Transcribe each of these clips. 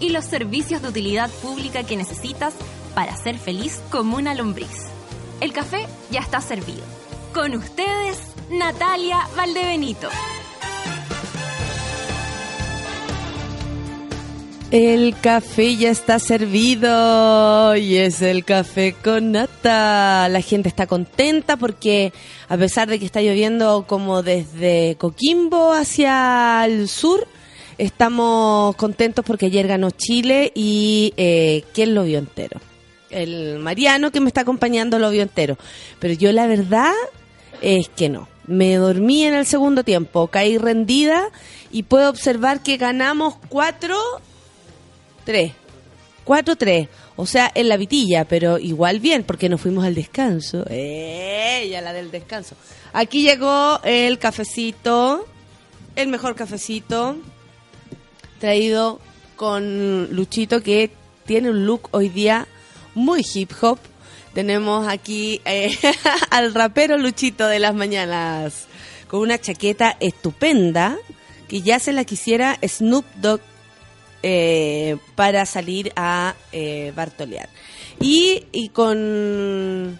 y los servicios de utilidad pública que necesitas para ser feliz como una lombriz. El café ya está servido. Con ustedes, Natalia Valdebenito. El café ya está servido y es el café con nata. La gente está contenta porque a pesar de que está lloviendo como desde Coquimbo hacia el sur, Estamos contentos porque ayer ganó Chile y eh, ¿quién lo vio entero? El Mariano que me está acompañando lo vio entero. Pero yo la verdad es que no. Me dormí en el segundo tiempo, caí rendida y puedo observar que ganamos 4 3. 4-3. O sea, en la vitilla, pero igual bien, porque nos fuimos al descanso. ¡Eh! la del descanso. Aquí llegó el cafecito, el mejor cafecito traído con Luchito que tiene un look hoy día muy hip hop. Tenemos aquí eh, al rapero Luchito de las mañanas con una chaqueta estupenda que ya se la quisiera Snoop Dogg eh, para salir a eh, Bartolear. Y, y con...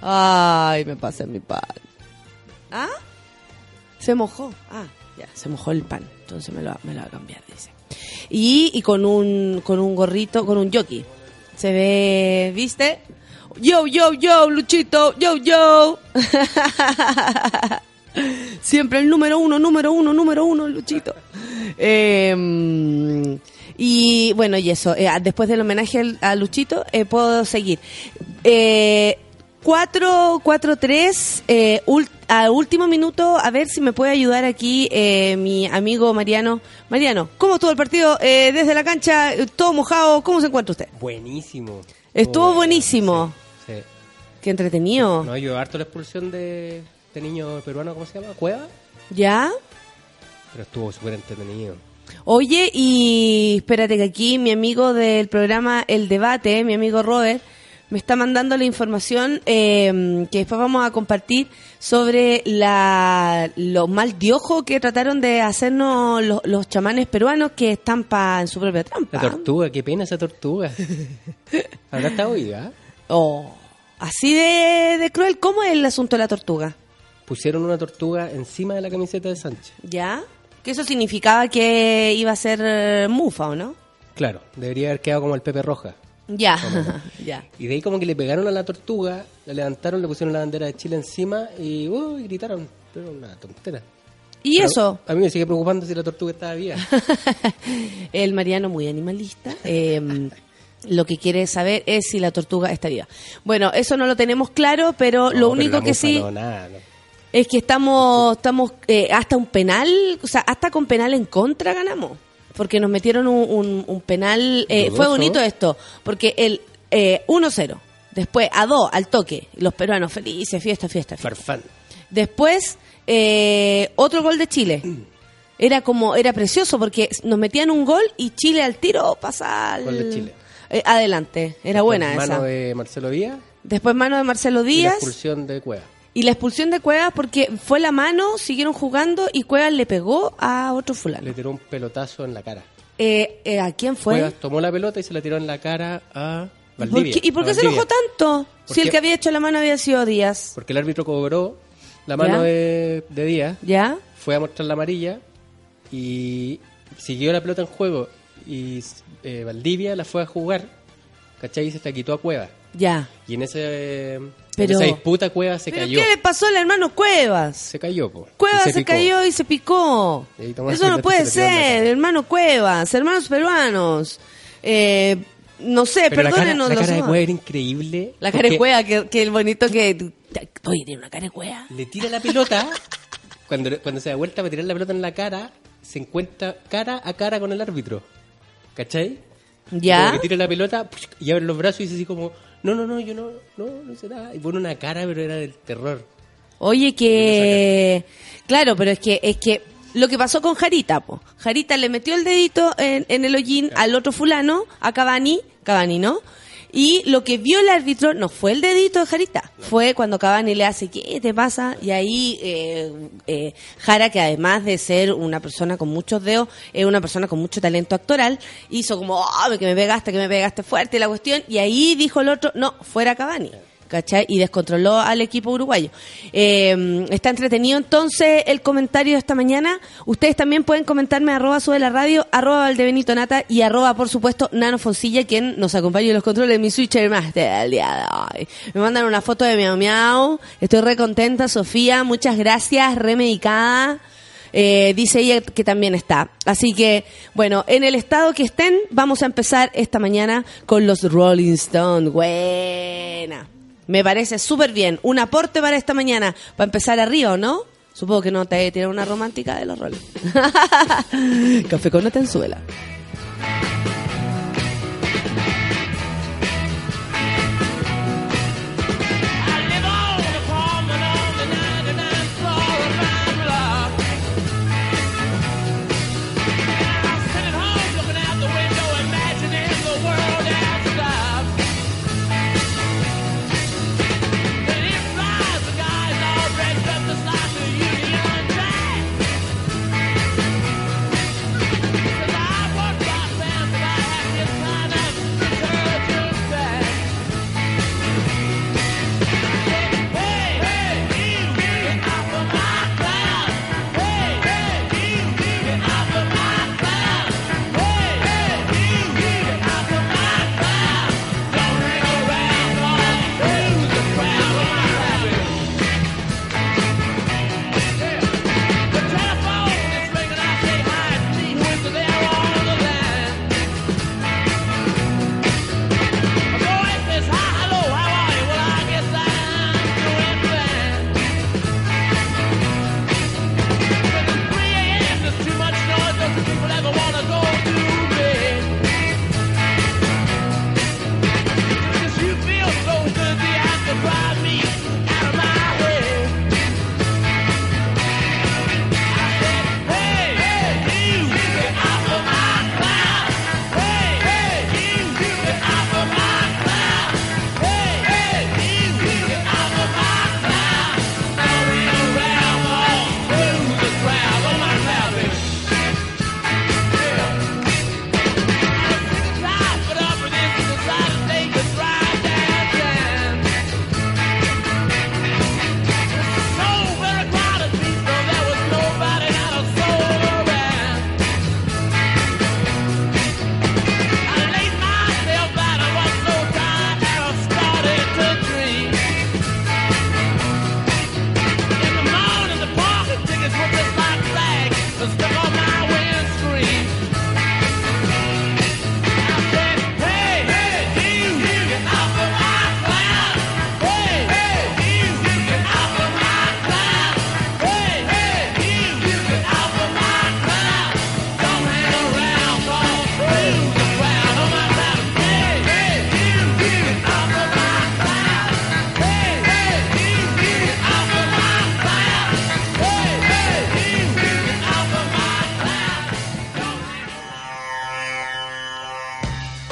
Ay, me pasé mi pan. ¿Ah? Se mojó. Ah, ya, se mojó el pan entonces me lo, va a cambiar, dice. Y, con un con un gorrito, con un jockey. Se ve, ¿viste? Yo, yo, yo, Luchito, yo, yo. Siempre el número uno, número uno, número uno, Luchito. Em, y bueno, y eso, eh, después del homenaje a Luchito, eh, puedo seguir. Eh, 4, 4, 3, eh, a último minuto, a ver si me puede ayudar aquí eh, mi amigo Mariano. Mariano, ¿cómo estuvo el partido eh, desde la cancha? Todo mojado, ¿cómo se encuentra usted? Buenísimo. Estuvo buenísimo. Sí, Qué entretenido. No, ayudó harto la expulsión de este niño peruano, ¿cómo se llama? ¿Cueva? ¿Ya? Pero estuvo súper entretenido. Oye, y espérate que aquí mi amigo del programa El Debate, mi amigo Robert, me está mandando la información eh, que después vamos a compartir sobre la, lo mal de ojo que trataron de hacernos los, los chamanes peruanos que estampa en su propia trampa. La tortuga, qué pena esa tortuga. Ahora está viva. Oh, así de, de cruel. ¿Cómo es el asunto de la tortuga? Pusieron una tortuga encima de la camiseta de Sánchez. ¿Ya? Que eso significaba que iba a ser eh, mufa, ¿o no? Claro, debería haber quedado como el Pepe Roja. Ya, ya. Y de ahí como que le pegaron a la tortuga, la levantaron, le pusieron la bandera de Chile encima y, uh, y gritaron. Pero una tontera. ¿Y Pero eso? A mí me sigue preocupando si la tortuga estaba viva. el Mariano muy animalista. eh, lo que quiere saber es si la tortuga está viva. Bueno, eso no lo tenemos claro, pero lo No, único que sí No, nada, no. es que estamos, estamos eh, hasta un penal, o sea, hasta con penal en contra ganamos. Porque nos metieron un, un- un penal. eh, fue bonito esto, porque el eh, 1-0, después a 2 al toque, los peruanos felices, fiesta, fiesta, fiesta. Farfán. Después, eh, otro gol de Chile. Era como, era precioso porque nos metían un gol y Chile al tiro pasa al- Gol de Chile. eh, adelante. Era buena Después, esa. Mano de Marcelo Díaz Después mano de Marcelo y la Díaz expulsión de Cueva. Y la expulsión de Cuevas porque fue la mano, siguieron jugando y Cuevas le pegó a otro fulano. Le tiró un pelotazo en la cara. Eh, eh, ¿A quién fue? Cuevas tomó la pelota y se la tiró en la cara a ¿Y por Valdivia. qué, y por qué se enojó tanto? Si el que había hecho la mano había sido Díaz. Porque el árbitro cobró la mano de, de Díaz, ¿Ya? fue a mostrar la amarilla y siguió la pelota en juego. Y eh, Valdivia la fue a jugar, ¿cachai? Y se la quitó a Cueva. Ya. Y en, ese, en Pero- esa disputa Cueva se ¿Pero cayó. qué le pasó al hermano Cuevas? Se cayó, po. Cuevas se, cayó y se picó. Y Eso no puede se ser, hermano Cuevas, hermanos peruanos. Eh, no sé, Pero la cara, perdónenos la cara de. Cueva era increíble. La cara de Cueva, que, que el bonito que... Oye, tiene una cara de Cueva. Le tira la pelota. cuando, cuando se da vuelta para tirar la pelota en la cara, se encuentra cara a cara con el árbitro. ¿Cachai? Ya. Que tira la pelota y abre los brazos y dice así como, no, no, no, yo no, no, no hice nada. Y pone una cara, pero era del terror. Oye, que. Claro, pero es que, es que lo que pasó con Jarita, po. Jarita le metió el dedito en, en el hollín al otro fulano, a Cavani, Cavani, ¿no? Y lo que vio el árbitro no fue el dedito de Jarita, fue cuando Cavani le hace, ¿qué te pasa? Y ahí eh, eh, Jara, que además de ser una persona con muchos dedos, es una persona con mucho talento actoral, hizo como, oh, que me pegaste, que me pegaste fuerte la cuestión, y ahí dijo el otro, no, fuera Cavani. ¿Cachai? Y descontroló al equipo uruguayo. Eh, está entretenido entonces el comentario de esta mañana. Ustedes también pueden comentarme arroba sube la radio, arroba Valdebenito Nata y arroba, por supuesto, Nano Foncilla, quien nos acompaña en los controles de mi Switcher Master del día. Me mandan una foto de Miau Miau. Estoy re contenta, Sofía. Muchas gracias, remedicada. Eh, dice ella que también está. Así que, bueno, en el estado que estén, vamos a empezar esta mañana con los Rolling Stones. Buena. Me parece súper bien. Un aporte para esta mañana. Para empezar arriba, ¿no? Supongo que no te tiene una romántica de los roles. Café con Tenzuela.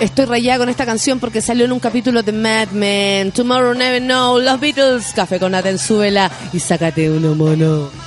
Estoy rayada con esta canción porque salió en un capítulo de Mad Men. Tomorrow Never Know, Los Beatles, Café con Naten, súbela y sácate uno mono.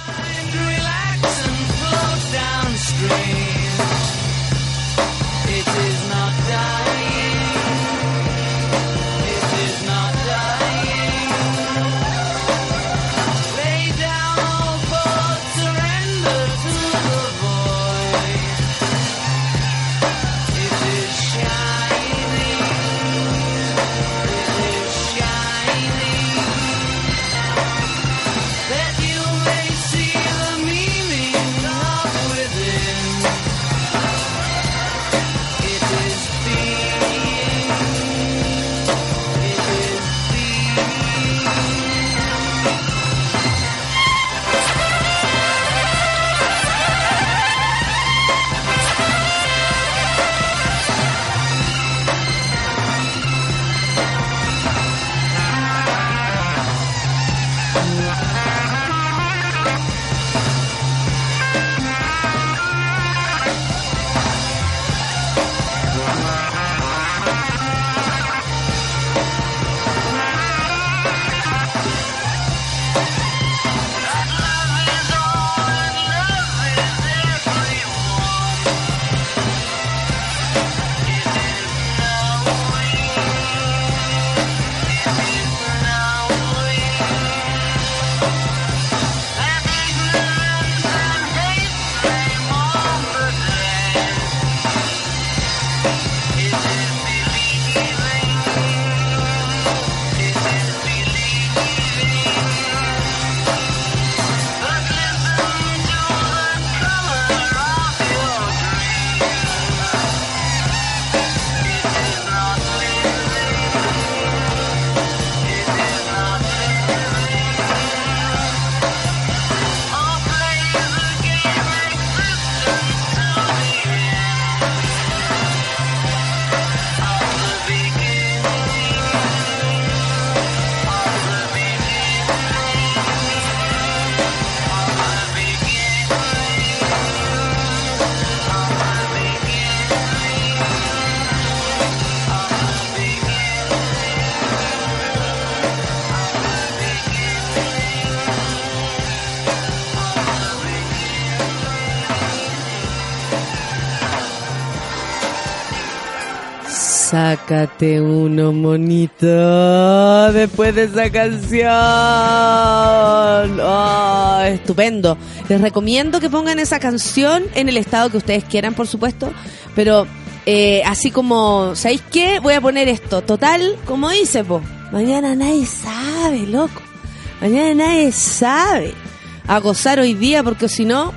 Uno monito después de esa canción. Oh, estupendo. Les recomiendo que pongan esa canción en el estado que ustedes quieran, por supuesto. Pero eh, así como, ¿sabéis qué? Voy a poner esto. Total, como dice, po. Mañana nadie sabe, loco. Mañana nadie sabe. A gozar hoy día porque si no,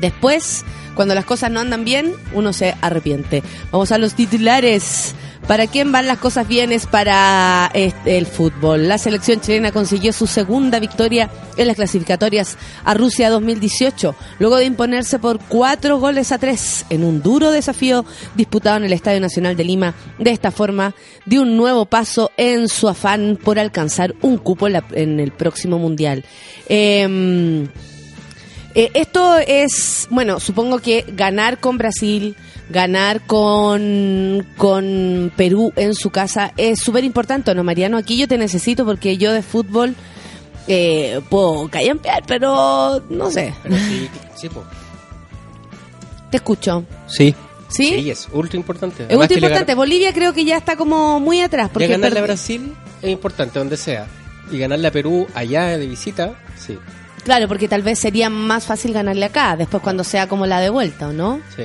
después cuando las cosas no andan bien, uno se arrepiente. Vamos a los titulares. ¿Para quién van las cosas bien? Es para este, el fútbol. La selección chilena consiguió su segunda victoria en las clasificatorias a Rusia 2018, luego de imponerse por cuatro goles a tres en un duro desafío disputado en el Estadio Nacional de Lima. De esta forma, dio un nuevo paso en su afán por alcanzar un cupo en, el próximo Mundial. Em, eh, esto es, bueno, supongo que ganar con Brasil, ganar con, con Perú en su casa es súper importante, ¿no, Mariano? Aquí yo te necesito porque yo de fútbol eh, puedo callampear, pero no sé. Pero sí, sí, po. Te escucho. Sí. ¿Sí? Sí, es ultra importante. Es le importante. gar- Bolivia creo que ya está como muy atrás. Porque ganarle a Brasil es importante, donde sea. Y ganarle a Perú allá de visita, sí. Claro, porque tal vez sería más fácil ganarle acá, después cuando sea como la de vuelta, ¿o no? sí.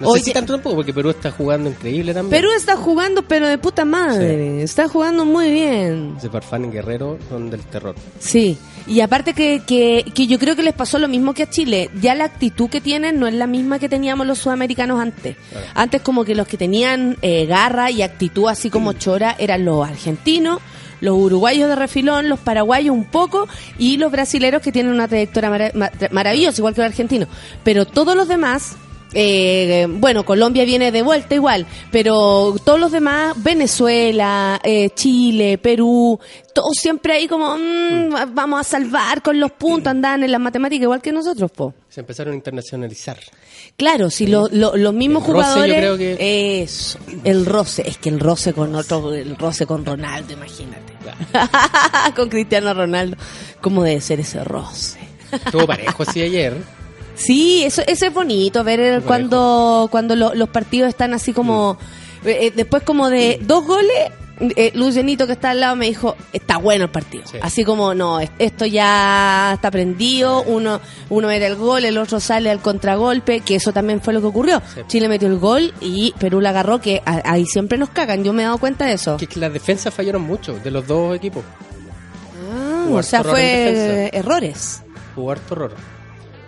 No Oye. sé si tanto tampoco, porque Perú está jugando increíble también. Perú está jugando, pero de puta madre. Está jugando muy bien. Ese Farfán y Guerrero son del terror. Sí, y aparte que, que, que yo creo que les pasó lo mismo que a Chile. Ya la actitud que tienen no es la misma que teníamos los sudamericanos antes. Claro. Antes como que los que tenían eh, garra y actitud así como chora eran los argentinos, los uruguayos de refilón, los paraguayos un poco y los brasileros que tienen una trayectoria mara- ma- maravillosa, igual que los argentinos. Pero todos los demás... eh, bueno, Colombia viene de vuelta igual, pero todos los demás, Venezuela, eh, Chile, Perú, todos siempre ahí como, mm, vamos a salvar con los puntos, andan en las matemáticas igual que nosotros, po. Se empezaron a internacionalizar. Claro, si lo- lo- los mismos El roce, yo jugadores, creo que- eso, el roce, es que el roce con otro, el roce con Ronaldo, imagínate, con Cristiano Ronaldo, ¿cómo debe ser ese roce? Estuvo parejo así ayer. Sí, eso, eso es bonito ver el- Muy cuando, cuando lo- los partidos están así como, eh, eh, después como de dos goles, eh, Lucianito que está al lado me dijo, está bueno el partido. Sí. Así como, no, es- esto ya está prendido, uno, uno era el gol, el otro sale al contragolpe, que eso también fue lo que ocurrió. Sí. Chile metió el gol y Perú la agarró, que ahí siempre nos cagan, yo me he dado cuenta de eso. Que, que las defensas fallaron mucho de los dos equipos. Ah, Hubo o sea, error fue errores. Hubo harto horror.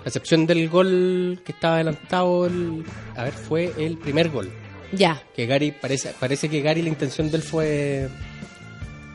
A excepción del gol que estaba adelantado, el, a ver, fue el primer gol. Ya, Que Gary, parece, parece que Gary la intención de él fue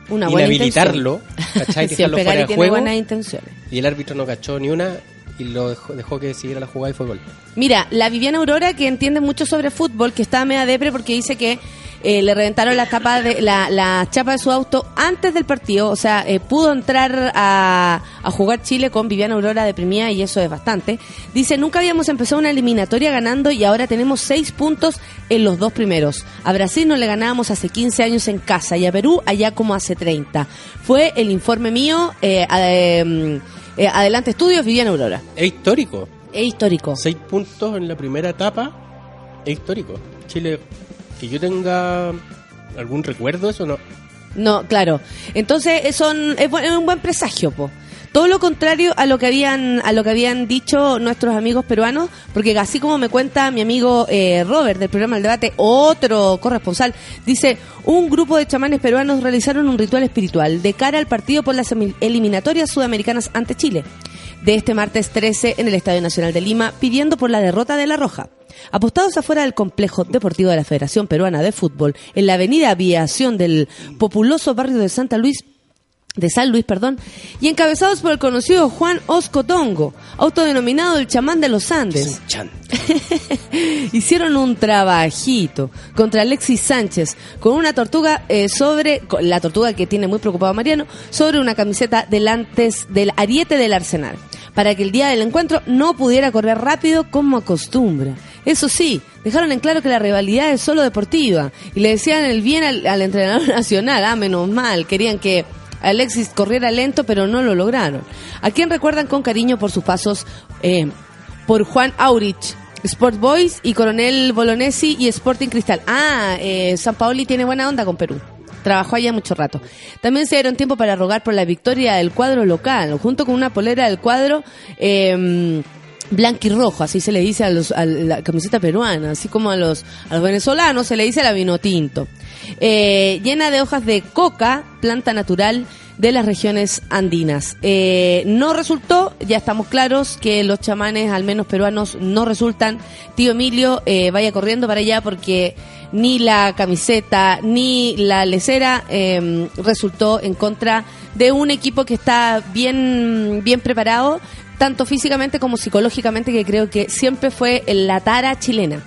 una buena inhabilitarlo, ¿cachai? Dejarlo Siempre fuera Gary de tiene juego. buenas intenciones. Y el árbitro no cachó ni una y lo dejó, dejó que siguiera la jugada y fue gol. Mira, la Viviana Aurora, que entiende mucho sobre fútbol, que estaba media depre porque dice que eh, le reventaron la tapa de la, la chapa de su auto antes del partido, o sea, eh, pudo entrar a, a jugar Chile con Viviana Aurora deprimida y eso es bastante. Dice, nunca habíamos empezado una eliminatoria ganando y ahora tenemos seis puntos en los dos primeros. A Brasil no le ganábamos hace 15 años en casa y a Perú allá como hace 30. Fue el informe mío, eh, eh, eh, Adelante Estudios, Viviana Aurora. Es histórico. Es histórico. Seis puntos en la primera etapa es histórico. Chile, que yo tenga algún recuerdo, eso no. No, claro. Entonces eh, son es, un buen presagio. Todo lo contrario a lo que habían a lo que habían dicho nuestros amigos peruanos, porque así como me cuenta mi amigo eh, Robert del programa El Debate, otro corresponsal, dice un grupo de chamanes peruanos realizaron un ritual espiritual de cara al partido por las eliminatorias sudamericanas ante Chile de este martes 13 en el Estadio Nacional de Lima, pidiendo por la derrota de La Roja. Apostados afuera del complejo deportivo de la Federación Peruana de Fútbol, en la avenida Aviación del populoso barrio de Santa Luis, de San Luis, perdón, y encabezados por el conocido Juan Oscotongo, autodenominado el chamán de los Es Andes. Hicieron un trabajito contra Alexis Sánchez con una tortuga eh, sobre, con la tortuga que tiene muy preocupado a Mariano, sobre una camiseta del antes del ariete del Arsenal, para que el día del encuentro no pudiera correr rápido como acostumbra. Eso sí, dejaron en claro que la rivalidad es solo deportiva y le decían el bien al, al entrenador nacional, ah, menos mal, querían que Alexis corriera lento, pero no lo lograron. A quien recuerdan con cariño por sus pasos eh, por Juan Aurich, Sport Boys y Coronel Bolognesi y Sporting Cristal. Ah, eh, San Paoli tiene buena onda con Perú. Trabajó allá mucho rato. También se dieron tiempo para rogar por la victoria del cuadro local, junto con una polera del cuadro eh, blanco y rojo, así se le dice a, los, a la camiseta peruana, así como a los, a los venezolanos se le dice la vino tinto. Eh, llena de hojas de coca, planta natural de las regiones andinas. Eh, no resultó, ya estamos claros que los chamanes, al menos peruanos, no resultan. Tío Emilio, eh, vaya corriendo para allá porque ni la camiseta ni la lecera eh, resultó en contra de un equipo que está bien, bien preparado, tanto físicamente como psicológicamente, que creo que siempre fue la tara chilena.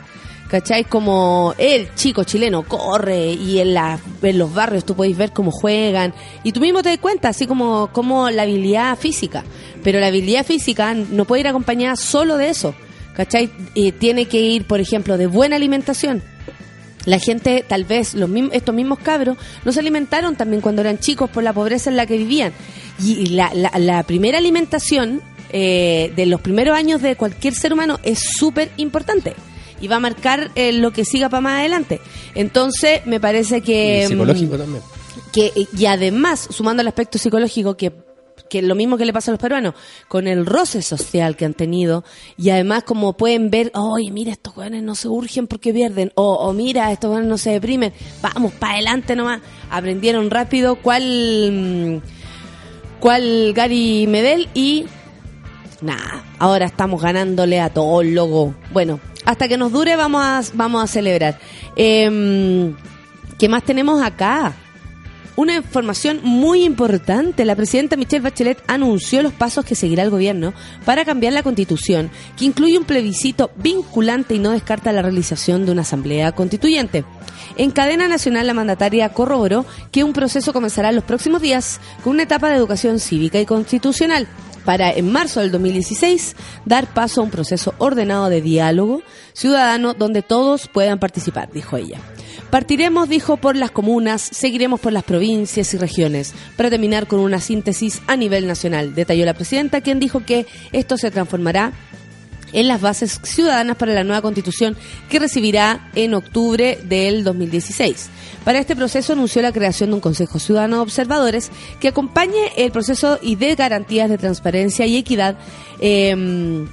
¿Cachai? Como el chico chileno corre y en, la, en los barrios tú podéis ver cómo juegan y tú mismo te das cuenta, así como, como la habilidad física. Pero la habilidad física no puede ir acompañada solo de eso. ¿Cachai? Tiene que ir, por ejemplo, de buena alimentación. La gente, tal vez, los mismos, estos mismos cabros, no se alimentaron también cuando eran chicos por la pobreza en la que vivían. Y la, la, la primera alimentación eh, de los primeros años de cualquier ser humano es súper importante y va a marcar eh, lo que siga para más adelante. Entonces, me parece que... Y psicológico también. Que, y además, sumando el aspecto psicológico, que que lo mismo que le pasa a los peruanos, con el roce social que han tenido, y además como pueden ver, oye, mira, estos jóvenes no se urgen porque pierden, o, o mira, estos jóvenes no se deprimen, vamos, para adelante nomás, aprendieron rápido cuál, cuál Gary Medel y nada, ahora estamos ganándole a todo el logo. Bueno, hasta que nos dure vamos a, vamos a celebrar. Eh, ¿Qué más tenemos acá? Una información muy importante. La presidenta Michelle Bachelet anunció los pasos que seguirá el gobierno para cambiar la constitución, que incluye un plebiscito vinculante y no descarta la realización de una asamblea constituyente. En cadena nacional, la mandataria corroboró que un proceso comenzará en los próximos días con una etapa de educación cívica y constitucional para en marzo del 2016 dar paso a un proceso ordenado de diálogo ciudadano donde todos puedan participar, dijo ella. Partiremos, dijo, por las comunas, seguiremos por las provincias y regiones, para terminar con una síntesis a nivel nacional, detalló la presidenta, quien dijo que esto se transformará en las bases ciudadanas para la nueva constitución que recibirá en octubre del 2016. Para este proceso anunció la creación de un Consejo Ciudadano de Observadores que acompañe el proceso y dé garantías de transparencia y equidad. Eh,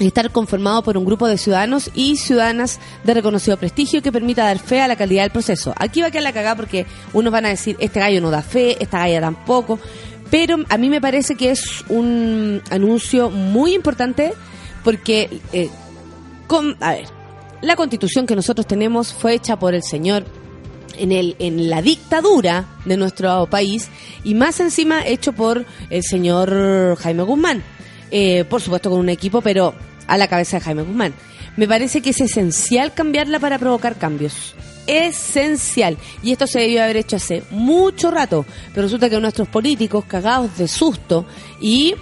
estar conformado por un grupo de ciudadanos y ciudadanas de reconocido prestigio que permita dar fe a la calidad del proceso. Aquí va a quedar la cagada porque unos van a decir, este gallo no da fe, esta galla tampoco, pero a mí me parece que es un anuncio muy importante porque, eh, a ver, la constitución que nosotros tenemos fue hecha por el señor en, el, en la dictadura de nuestro país y más encima hecho por el señor Jaime Guzmán. Eh, por supuesto con un equipo, pero a la cabeza de Jaime Guzmán. Me parece que es esencial cambiarla para provocar cambios. Esencial. Y esto se debió haber hecho hace mucho rato. Pero resulta que nuestros políticos, cagados de susto y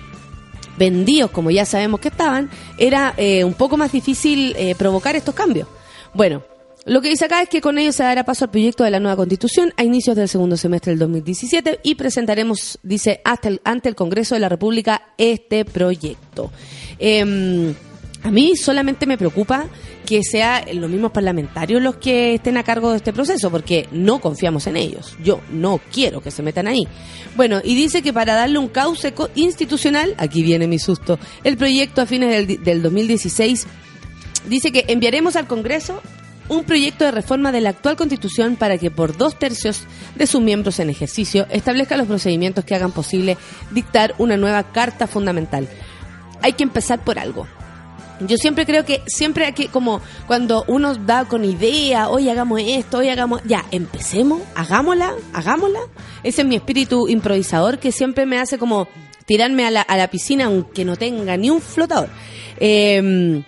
vendidos, como ya sabemos que estaban, era eh, un poco más difícil eh, provocar estos cambios. Bueno, lo que dice acá es que con ello se dará paso al proyecto de la nueva constitución a inicios del segundo semestre del 2017 y presentaremos, dice, hasta el, ante el Congreso de la República este proyecto. Eh, a mí solamente me preocupa que sean los mismos parlamentarios los que estén a cargo de este proceso, porque no confiamos en ellos. Yo no quiero que se metan ahí. Bueno, y dice que para darle un cauce institucional, aquí viene mi susto, el proyecto a fines del, del 2016 dice que enviaremos al Congreso un proyecto de reforma de la actual constitución para que por dos tercios de sus miembros en ejercicio establezca los procedimientos que hagan posible dictar una nueva carta fundamental. Hay que empezar por algo. Yo siempre creo que siempre que, como cuando uno da con idea, hoy hagamos esto, hoy hagamos, ya, empecemos, hagámosla, hagámosla. Ese es mi espíritu improvisador que siempre me hace como tirarme a la, a la piscina aunque no tenga ni un flotador. Eh,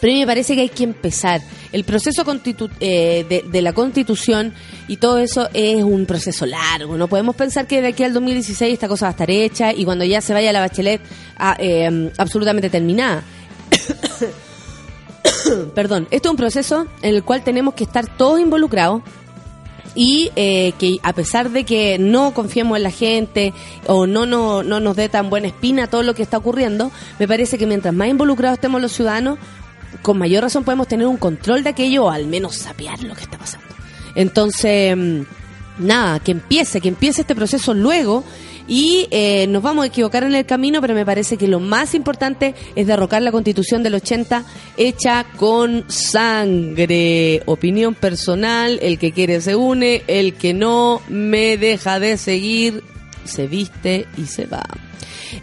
pero me parece que hay que empezar. El proceso constitu eh, de, de, la constitución y todo eso es un proceso largo. No podemos pensar que de aquí al 2016 esta cosa va a estar hecha y cuando ya se vaya la bachelet a, eh, absolutamente terminada. Perdón, esto es un proceso en el cual tenemos que estar todos involucrados y eh, que a pesar de que no confiemos en la gente o no, no, no nos dé tan buena espina todo lo que está ocurriendo, me parece que mientras más involucrados estemos los ciudadanos, con mayor razón podemos tener un control de aquello o al menos sapear lo que está pasando. Entonces, mm, nada, que empiece, que empiece este proceso luego y eh, nos vamos a equivocar en el camino, pero me parece que lo más importante es derrocar la constitución del 80 hecha con sangre. Opinión personal, el que quiere se une, el que no me deja de seguir, se viste y se va.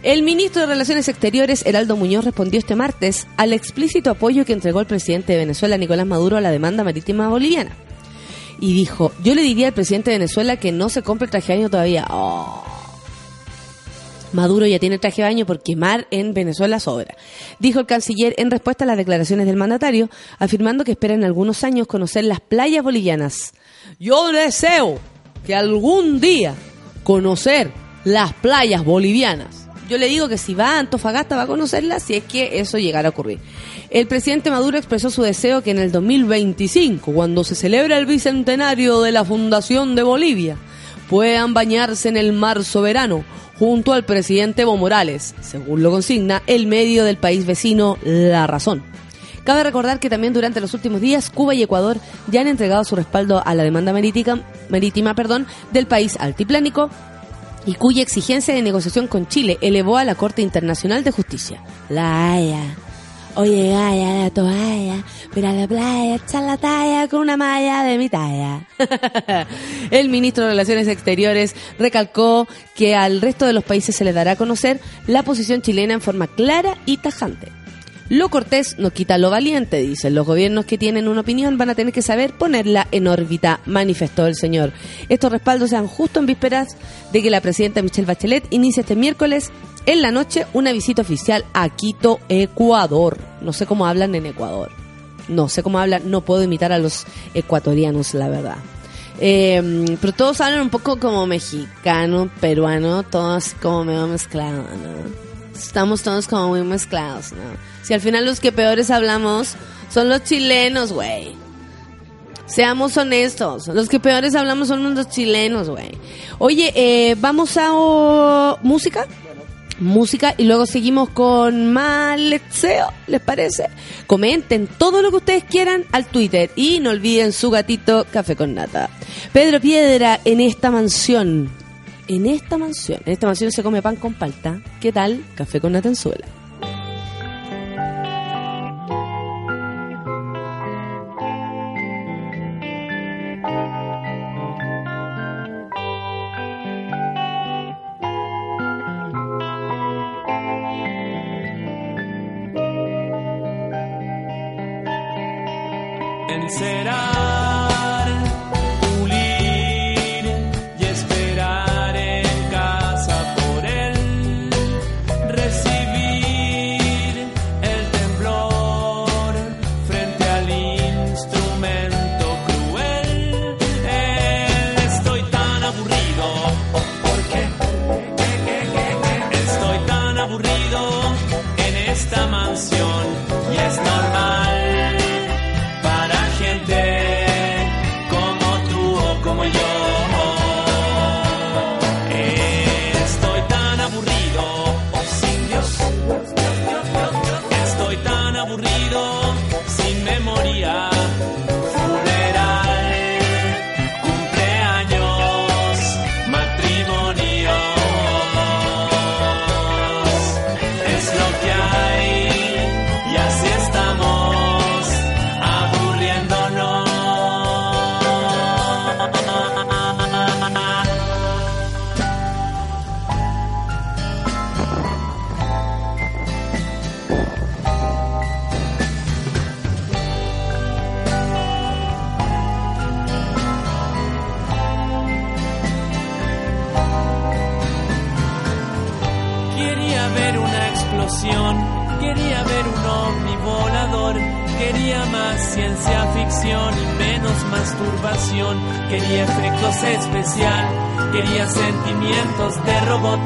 El ministro de Relaciones Exteriores, Heraldo Muñoz, respondió este martes al explícito apoyo que entregó el presidente de Venezuela, Nicolás Maduro, a la demanda marítima boliviana. Y dijo, yo le diría al presidente de Venezuela que no se compre el traje de baño todavía. Oh. Maduro ya tiene traje de baño por quemar en Venezuela sobra, dijo el canciller en respuesta a las declaraciones del mandatario, afirmando que espera en algunos años conocer las playas bolivianas. Yo deseo que algún día conocer las playas bolivianas. Yo le digo que si va a Antofagasta va a conocerlas si es que eso llegara a ocurrir. El presidente Maduro expresó su deseo que en el 2025, cuando se celebra el bicentenario de la fundación de Bolivia, puedan bañarse en el mar soberano junto al presidente Evo Morales, según lo consigna el medio del país vecino La Razón. Cabe recordar que también durante los últimos días Cuba y Ecuador ya han entregado su respaldo a la demanda marítima, perdón, del país altiplánico y cuya exigencia de negociación con Chile elevó a la Corte Internacional de Justicia. La. Oye, Gaya, la toalla, mira la playa, echar la talla con una malla de mi talla. El ministro de Relaciones Exteriores recalcó que al resto de los países se les dará a conocer la posición chilena en forma clara y tajante. Lo cortés no quita lo valiente, dicen. Los gobiernos que tienen una opinión van a tener que saber ponerla en órbita, manifestó el señor. Estos respaldos sean justo en vísperas de que la presidenta Michelle Bachelet inicie este miércoles en la noche una visita oficial a Quito, Ecuador. No sé cómo hablan en Ecuador. No sé cómo hablan, no puedo imitar a los ecuatorianos, la verdad. Eh, pero todos hablan un poco como mexicano, peruano, todos como medio mezclado, ¿no? Estamos todos como muy mezclados, ¿no? Si al final los que peores hablamos son los chilenos, güey. Seamos honestos. Los que peores hablamos son los chilenos, güey. Oye, eh, vamos a música. Música y luego seguimos con más ¿les parece? Comenten todo lo que ustedes quieran al Twitter y no olviden su gatito Café con Nata. Pedro Piedra en esta mansión. En esta mansión. En esta mansión se come pan con palta. ¿Qué tal? Café con Nata esta mansión y es normal sentimientos de robot,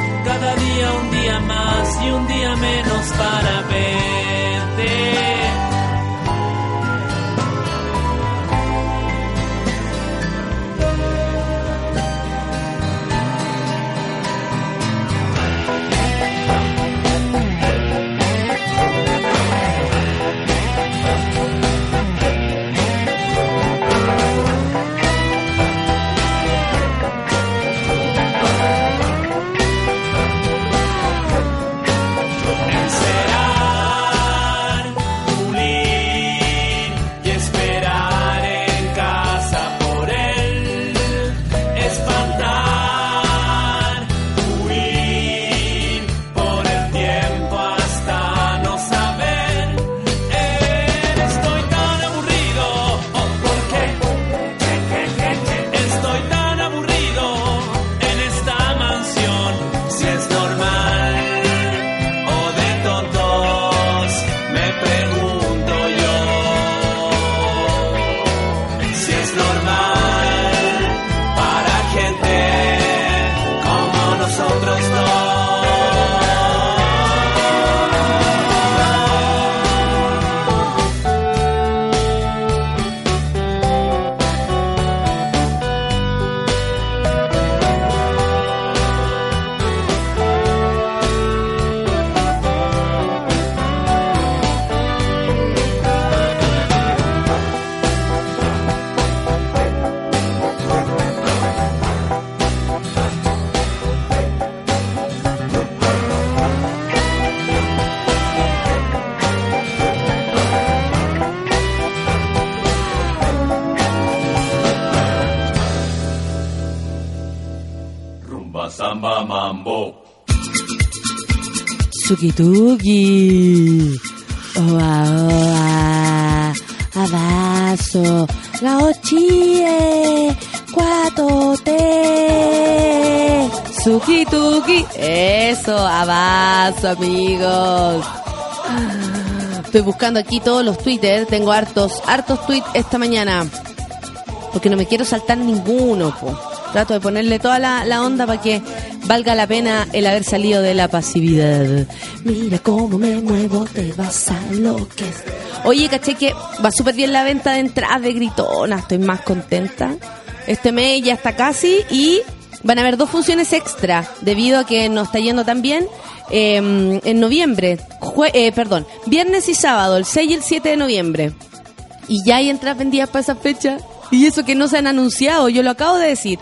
Sukituki. Oa, oa. Abrazo. Gaochie. Cuatote. Sukituki. Eso, abrazo, amigos. Estoy buscando aquí todos los Twitter. Tengo hartos, hartos tweets esta mañana. Porque no me quiero saltar ninguno, po. Trato de ponerle toda la, la onda para que valga la pena el haber salido de la pasividad. Mira cómo me muevo, te vas a enloquecer. Oye, caché que va súper bien la venta de entradas de Gritona. Estoy más contenta. Este mes ya está casi y van a haber dos funciones extra debido a que nos está yendo tan bien eh, en noviembre. Eh, perdón, viernes y sábado, el 6 y el 7 de noviembre. Y ya hay entradas vendidas para esa fecha. Y eso que no se han anunciado, yo lo acabo de decir.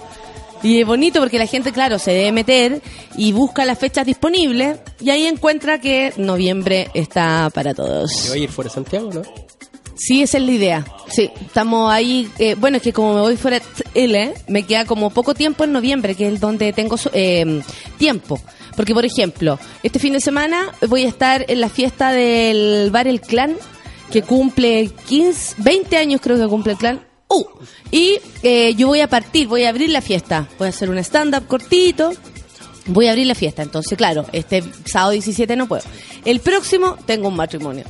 Y es bonito porque la gente, claro, se debe meter y busca las fechas disponibles y ahí encuentra que noviembre está para ¿Te todos. voy a ir fuera de Santiago, no? Sí, esa es la idea. Sí, estamos ahí. eh, bueno, es que como me voy fuera de Chile, me queda como poco tiempo en noviembre, que es donde tengo eh, tiempo. Porque, por ejemplo, este fin de semana voy a estar en la fiesta del bar El Clan, que cumple 15, 20 años creo que cumple el clan. ¡Uh! Y eh, yo voy a partir, voy a abrir la fiesta. Voy a hacer un stand-up cortito. Voy a abrir la fiesta. Entonces, claro, este sábado 17 no puedo. El próximo tengo un matrimonio.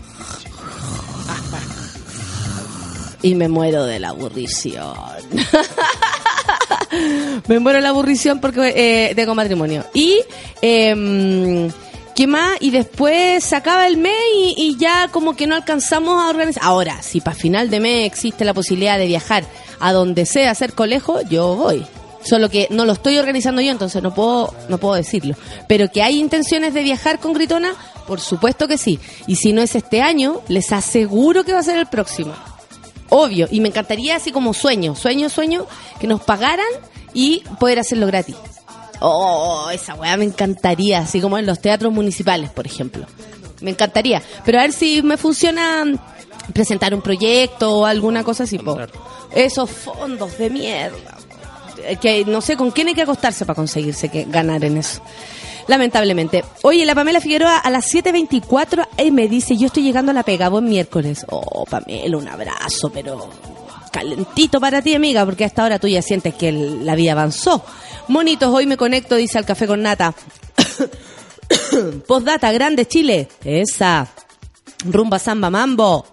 Y me muero de la aburrición. me muero de la aburrición porque eh, tengo matrimonio. Y, eh, ¿qué más? Y después se acaba el mes y, ya como que no alcanzamos a organizar. Ahora, si para final de mes existe la posibilidad de viajar a donde sea hacer colegio, yo voy. Solo que no lo estoy organizando yo, entonces no puedo, no puedo decirlo. Pero que hay intenciones de viajar con Gritona, por supuesto que sí. Y si no es este año, les aseguro que va a ser el próximo. Obvio, y me encantaría así como sueño, sueño, sueño, que nos pagaran y poder hacerlo gratis. Oh, esa weá me encantaría, así como en los teatros municipales, por ejemplo. Me encantaría. Pero a ver si me funciona presentar un proyecto o alguna cosa así. po. Esos fondos de mierda. Eh, Que no sé con quién hay que acostarse para conseguirse que ganar en eso. Lamentablemente. Oye, la Pamela Figueroa a las 7.24 eh, me dice, yo estoy llegando a la pega, buen miércoles. Oh, Pamela, un abrazo, pero calentito para ti, amiga, porque a esta hora tú ya sientes que el- la vida avanzó. Monitos, hoy me conecto, dice al café con nata. Postdata, grande Chile. Esa. Rumba Samba Mambo.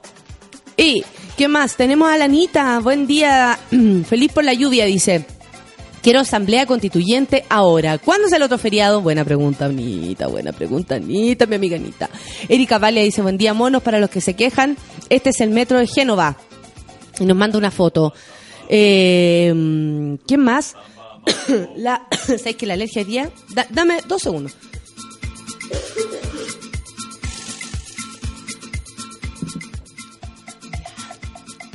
Y, ¿qué más? Tenemos a la Anita. Buen día. Feliz por la lluvia, dice. Quiero asamblea constituyente ahora. ¿Cuándo es el otro feriado? Buena pregunta, Anita. Buena pregunta, Anita, mi amiga Anita. Erika Valia dice, buen día, monos, para los que se quejan. Este es el metro de Génova. Y nos manda una foto. Eh, ¿Quién más? la, ¿Sabes que la alergia hoy día? Da- dame dos segundos.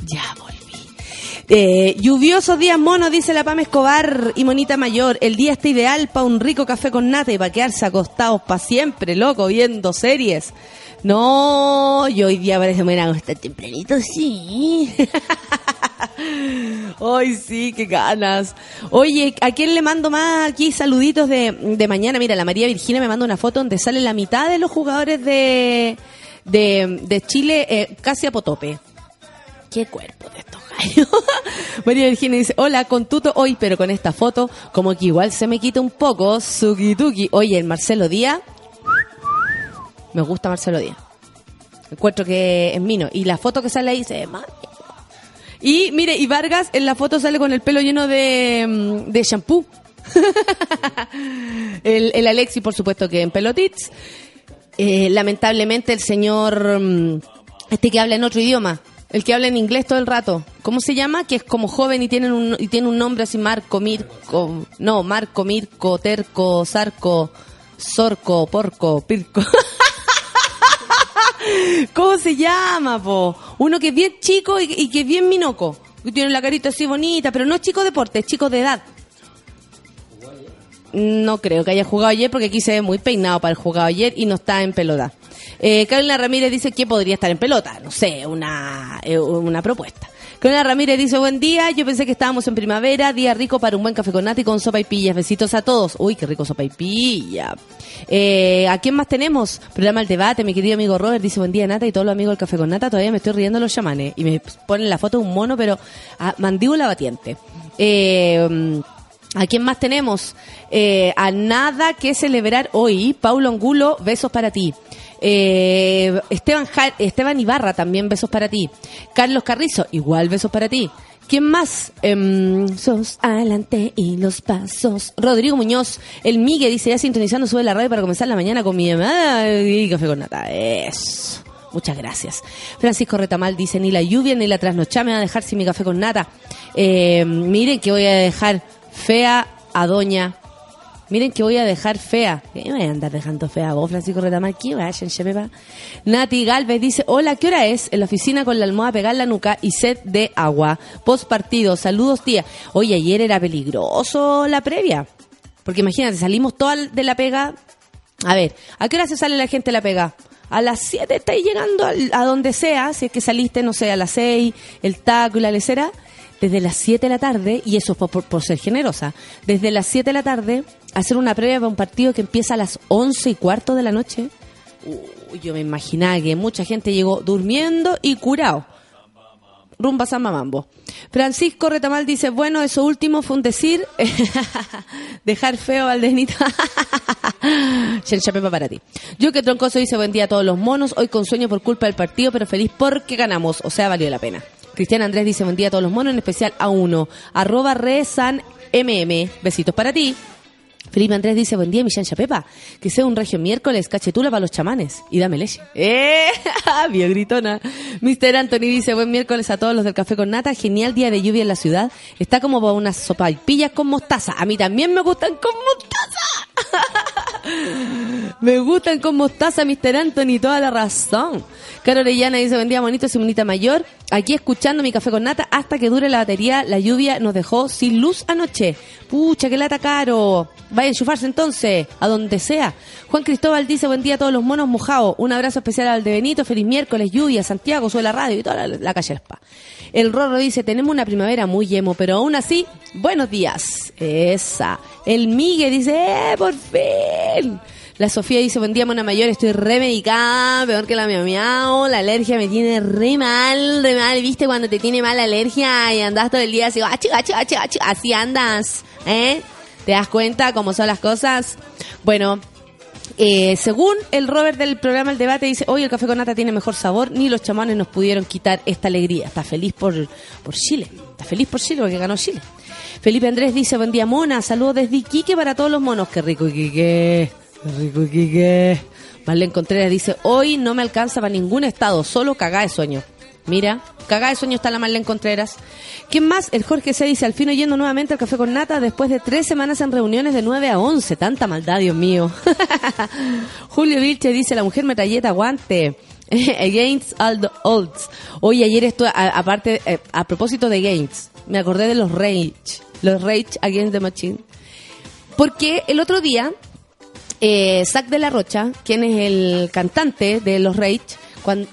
Ya volví. Eh, lluviosos días monos, dice la Pam Escobar y Monita Mayor. El día está ideal para un rico café con nata y para quedarse acostados para siempre, loco, viendo series. No, yo hoy día parece a acostar tempranito, sí. Ay, sí, qué ganas. Oye, ¿a quién le mando más aquí saluditos de, de mañana? Mira, la María Virginia me manda una foto donde sale la mitad de los jugadores de, de, de Chile eh, casi a potope. Qué cuerpo de estos gallos. María Virginia dice, hola, con tuto hoy, pero con esta foto, como que igual se me quita un poco, suki tuki. Oye, el Marcelo Díaz, me gusta Marcelo Díaz. Encuentro que es mino. Y la foto que sale ahí dice, "Ma- y mire, y Vargas en la foto sale con el pelo lleno de, mm, de shampoo. el, el Alexi, por supuesto, que en pelotits. Eh, lamentablemente el señor, mm, este que habla en otro idioma, el que habla en inglés todo el rato, ¿cómo se llama? Que es como joven y tiene un, y tiene un nombre así, Marco, Mirko, no, Marco, Mirko, Terco, Sarco, Sorco, Porco, Pirco. ¿Cómo se llama, po? Uno que es bien chico y, que es bien minoco. Tiene la carita así bonita, pero no es chico de deporte, es chico de edad. No creo que haya jugado ayer porque aquí se ve muy peinado para el jugado ayer y no está en pelota. Eh, Carolina Ramírez dice que podría estar en pelota. No sé, una, eh, una propuesta. Corina Ramírez dice, buen día, yo pensé que estábamos en primavera, día rico para un buen café con nata y con sopa y pillas. Besitos a todos. Uy, qué rico sopa y pilla. Eh, ¿A quién más tenemos? Programa El Debate, mi querido amigo Robert dice, buen día Nata y todos los amigos del café con nata. Todavía me estoy riendo los chamanes. Y me ponen la foto de un mono, pero a mandíbula batiente. Eh, ¿A quién más tenemos? Eh, a nada que celebrar hoy. Paulo Angulo, besos para ti. Eh, Esteban, Esteban Ibarra, también besos para ti. Carlos Carrizo, igual besos para ti. ¿Quién más? Em, sos adelante y los pasos. Rodrigo Muñoz, el Migue dice, ya sintonizando, sube la radio para comenzar la mañana con mi llamada y café con nata. Eso. Muchas gracias. Francisco Retamal dice, ni la lluvia ni la trasnochada me va a dejar sin mi café con nata. Eh, miren que voy a dejar fea a doña. Miren que voy a dejar fea. ¿Qué me voy a andar dejando fea vos, Francisco Retamal? ¿Qué vayan, chepepa? Nati Galvez dice, hola, ¿qué hora es? En la oficina con la almohada pegar la nuca y sed de agua. Post partido, saludos tía. Oye, ayer era peligroso la previa. Porque imagínate, salimos toda de la pega. A ver, ¿a qué hora se sale la gente de la pega? A las 7 estáis llegando al- a donde sea, si es que saliste, no sé, a las 6, el taco y la lecera, desde las 7 de la tarde, y eso es por, por- ser generosa, desde las 7 de la tarde, hacer una previa para un partido que empieza a las 11 y cuarto de la noche. Uy, yo me imaginaba que mucha gente llegó durmiendo y curado. Rumba Samba Mambo. Francisco Retamal dice, bueno, eso último fue un decir, dejar feo a Valdenito. Chencha Pepa para ti. Yo que troncoso dice, buen día a todos los monos, hoy con sueño por culpa del partido, pero feliz porque ganamos, o sea, valió la pena. Cristian Andrés dice, buen día a todos los monos, en especial a uno, arroba resan mm, besitos para ti. Felipe Andrés dice, buen día, mi chancha Pepa. Que sea un regio miércoles, cachetula para los chamanes. Y dame leche. ¡Eh! Bien gritona. Mr. Anthony dice, buen miércoles a todos los del Café con Nata. Genial día de lluvia en la ciudad. Está como para unas sopaipillas con mostaza. A mí también me gustan con mostaza. me gustan con mostaza, Mr. Anthony. Toda la razón. Caro Orellana dice, buen día, bonito, soy mayor. Aquí escuchando mi Café con Nata hasta que dure la batería. La lluvia nos dejó sin luz anoche. Pucha, qué lata caro. Vaya a enchufarse entonces, a donde sea. Juan Cristóbal dice, buen día a todos los monos mojados. Un abrazo especial al de Benito, feliz miércoles, lluvia, Santiago, sube la radio y toda la, la calle del Spa. El Rorro dice, tenemos una primavera muy yemo, pero aún así, buenos días. Esa. El Migue dice, eh, por fin. La Sofía dice, buen día, mona mayor, estoy re medicada, peor que la miau miau, la alergia me tiene re mal, re mal, ¿viste? Cuando te tiene mal la alergia y andas todo el día así, achi, achi, achi, achi, así andas, ¿eh? ¿Te das cuenta cómo son las cosas? Bueno, eh, según el Robert del programa El Debate, dice, hoy el café con nata tiene mejor sabor, ni los chamanes nos pudieron quitar esta alegría. Está feliz por, por Chile, está feliz por Chile porque ganó Chile. Felipe Andrés dice, buen día mona, saludos desde Iquique para todos los monos. Qué rico Iquique, qué rico Iquique. Marlene Contreras dice, hoy no me alcanza para ningún estado, solo cagá de sueño. Mira, cagá de sueño está la Marlene Contreras. ¿Quién más? El Jorge C. dice, al fin oyendo nuevamente el café con nata después de tres semanas en reuniones de 9 a 11. Tanta maldad, Dios mío. Julio Vilche dice, la mujer metralleta, aguante. Against all the olds. Oye, ayer esto, aparte, eh, a propósito de Games, me acordé de los Rage. Los Rage Against the Machine. Porque el otro día, eh, Zach de la Rocha, quien es el cantante de los Rage,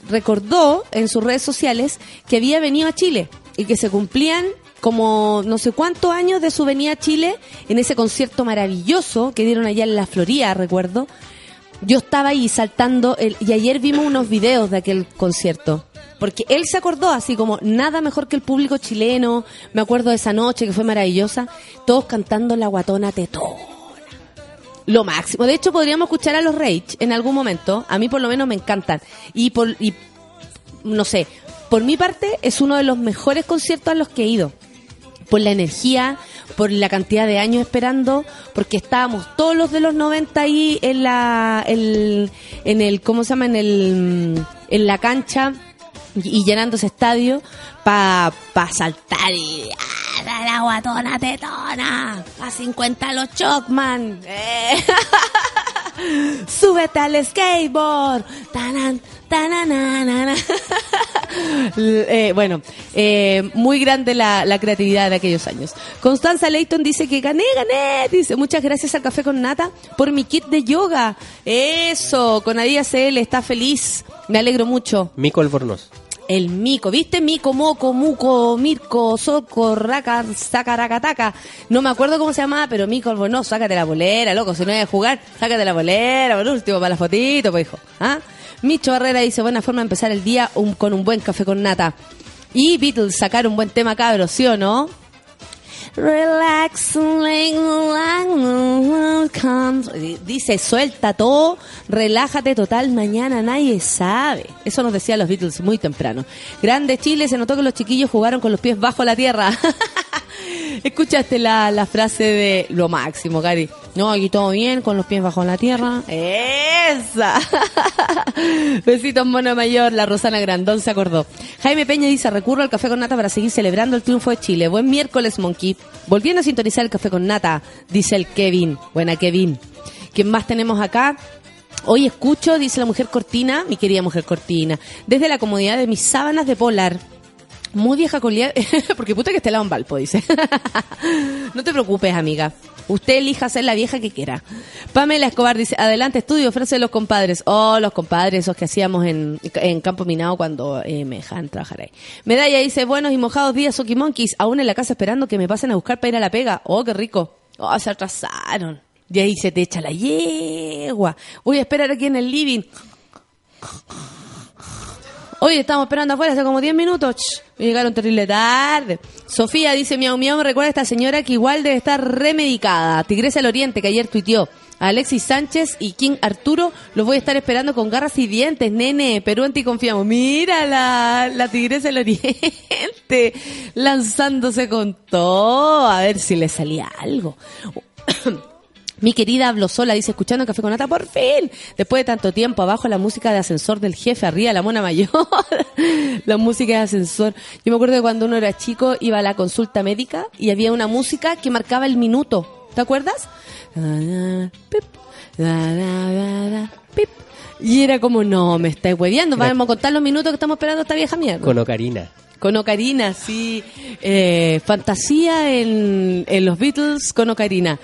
recordó en sus redes sociales que había venido a Chile y que se cumplían como no sé cuántos años de su venida a Chile en ese concierto maravilloso que dieron allá en la Florida, recuerdo. Yo estaba ahí saltando el- y ayer vimos unos videos de aquel concierto. Porque él se acordó así como nada mejor que el público chileno. Me acuerdo de esa noche que fue maravillosa. Todos cantando la guatona tetona. Lo máximo. De hecho, podríamos escuchar a los Rage en algún momento. A mí por lo menos me encantan. Y por, y, no sé, por mi parte es uno de los mejores conciertos a los que he ido por la energía, por la cantidad de años esperando, porque estábamos todos los de los 90 ahí en la, el, en el, ¿cómo se llama? En el, en la cancha y, llenando ese estadio para pa saltar y ¡ah, la guatona tetona, a 50 los Chocman, eh. súbete al skateboard, tanan, tananana. Eh, bueno, eh, muy grande la, la creatividad de aquellos años. Constanza Leighton dice que gané, gané. Dice, muchas gracias al Café con Nata por mi kit de yoga. Eso, con Adidas CL, está feliz. Me alegro mucho. Mico Albornoz. El mico, ¿viste? Mico, moco, muco, mirco, soco, raca, sacaracataca. No me acuerdo cómo se llamaba, pero mico, bueno, sácate la bolera, loco, si no hay a jugar, sácate la bolera, por último, para la fotito, pues hijo. ¿Ah? Micho Barrera dice, buena forma de empezar el día con un buen café con nata. Y Beatles sacar un buen tema cabros, ¿sí o no? Relax. Dice, suelta todo, relájate total, mañana nadie sabe. Eso nos decían los Beatles muy temprano. Grande Chile, se notó que los chiquillos jugaron con los pies bajo la tierra. Escuchaste la, la frase de lo máximo, Gary. No, aquí todo bien, con los pies bajo la tierra. ¡Esa! Besitos, mono mayor. La Rosana Grandón se acordó. Jaime Peña dice, recurro al café con nata para seguir celebrando el triunfo de Chile. Buen miércoles, Monkey. Volviendo a sintonizar el café con nata, dice el Kevin. Buena, Kevin. ¿Quién más tenemos acá? Hoy escucho, dice la mujer Cortina, mi querida mujer Cortina, desde la comodidad de mis sábanas de polar. Muy vieja colía, porque puta que esté la en Valpo, dice. no te preocupes, amiga. Usted elija ser la vieja que quiera. Pamela Escobar dice, adelante estudio, ofrece los compadres. Oh, los compadres, esos que hacíamos en, en Campo Minado cuando eh, me dejan trabajar ahí. Medalla dice, buenos y mojados días, Oki Monkeys, aún en la casa esperando que me pasen a buscar para ir a la pega. Oh, qué rico. Oh, se atrasaron. Y ahí se te echa la yegua. Voy a esperar aquí en el living. Oye, estamos esperando afuera hace como 10 minutos. Llegaron terrible tarde. Sofía dice, miau miau, me recuerda a esta señora que igual debe estar remedicada. Tigresa del Oriente, que ayer tuiteó. Alexis Sánchez y King Arturo los voy a estar esperando con garras y dientes, nene. Perú en ti confiamos. Mira la, la Tigresa del Oriente lanzándose con todo. A ver si le salía algo. Mi querida hablo sola, dice, escuchando Café con Nata, por fin. Después de tanto tiempo, abajo la música de ascensor del jefe, arriba la mona mayor. la música de ascensor. Yo me acuerdo que cuando uno era chico, iba a la consulta médica y había una música que marcaba el minuto. ¿Te acuerdas? Y era como, no, me estáis hueviando, vamos a contar los minutos que estamos esperando a esta vieja mierda. Con Ocarina. Con Ocarina, sí. Eh, fantasía en, en los Beatles con Ocarina.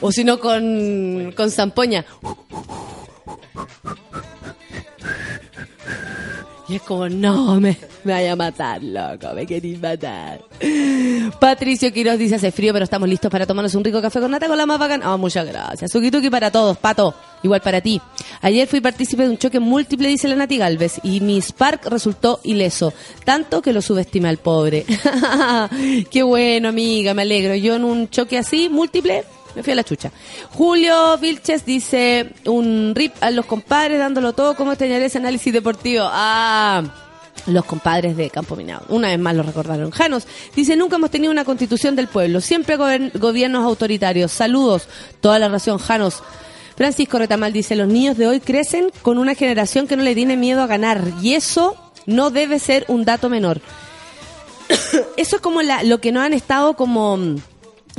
O si no, con, con Zampoña. Y es como, no, me, me vaya a matar, loco, me queréis matar. Patricio Quiroz dice, hace frío, pero estamos listos para tomarnos un rico café con nata con la más bacana. Ah, muchas gracias. Suki tuki para todos, pato. Igual para ti. Ayer fui partícipe de un choque múltiple, dice la Nati Galvez, y mi Spark resultó ileso. Tanto que lo subestimé al pobre. Qué bueno, amiga, me alegro. Yo en un choque así, múltiple, me fui a la chucha. Julio Vilches dice, un rip a los compadres dándolo todo. ¿Cómo extrañaré ese análisis deportivo? Ah... Los compadres de Campo Minado. Una vez más lo recordaron. Janos dice, nunca hemos tenido una constitución del pueblo, siempre gobiernos autoritarios. Saludos, toda la ración Janos. Francisco Retamal dice, los niños de hoy crecen con una generación que no le tiene miedo a ganar y eso no debe ser un dato menor. eso es como lo que no han estado como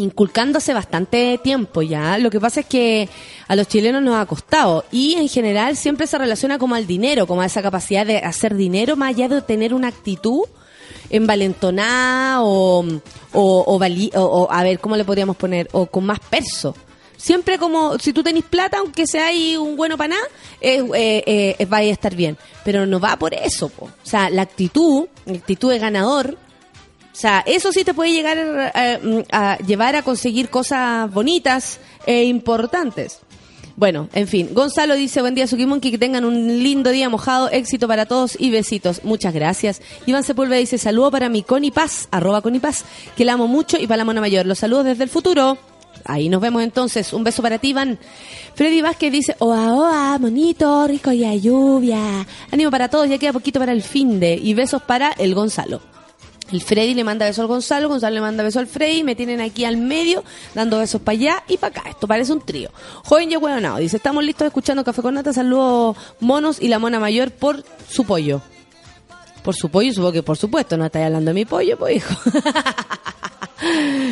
inculcando hace bastante tiempo ya. Lo que pasa es que a los chilenos nos ha costado y en general siempre se relaciona como al dinero, como a esa capacidad de hacer dinero más allá de tener una actitud envalentonada o, o, a ver, ¿cómo le podríamos poner? O con más perso. Siempre como, si tú tenés plata, aunque sea ahí un bueno nada, eh, eh, eh, a estar bien. Pero no va por eso, po. O sea, la actitud, la actitud de ganador, o sea, eso sí te puede llegar eh, a, llevar a conseguir cosas bonitas e importantes. Bueno, en fin. Gonzalo dice, buen día, Sukimonki, que tengan un lindo día mojado, éxito para todos y besitos. Muchas gracias. Iván Sepúlveda dice, saludo para mi Connie Paz, arroba Connie Paz, que la amo mucho, y para la mona mayor. Los saludos desde el futuro. Ahí nos vemos entonces. Un beso para ti, Iván. Freddy Vázquez dice, oa, oa, monito, rico y a lluvia. Ánimo para todos, ya queda poquito para el fin de. Y besos para el Gonzalo. El Freddy le manda besos al Gonzalo, Gonzalo le manda besos al Freddy, me tienen aquí al medio, dando besos para allá y para acá. Esto parece un trío. Joven y hueonado, dice, estamos listos escuchando Café con Nata, saludos monos y la mona mayor por su pollo. Por su pollo, supongo que por supuesto, no estáis hablando de mi pollo, pues hijo.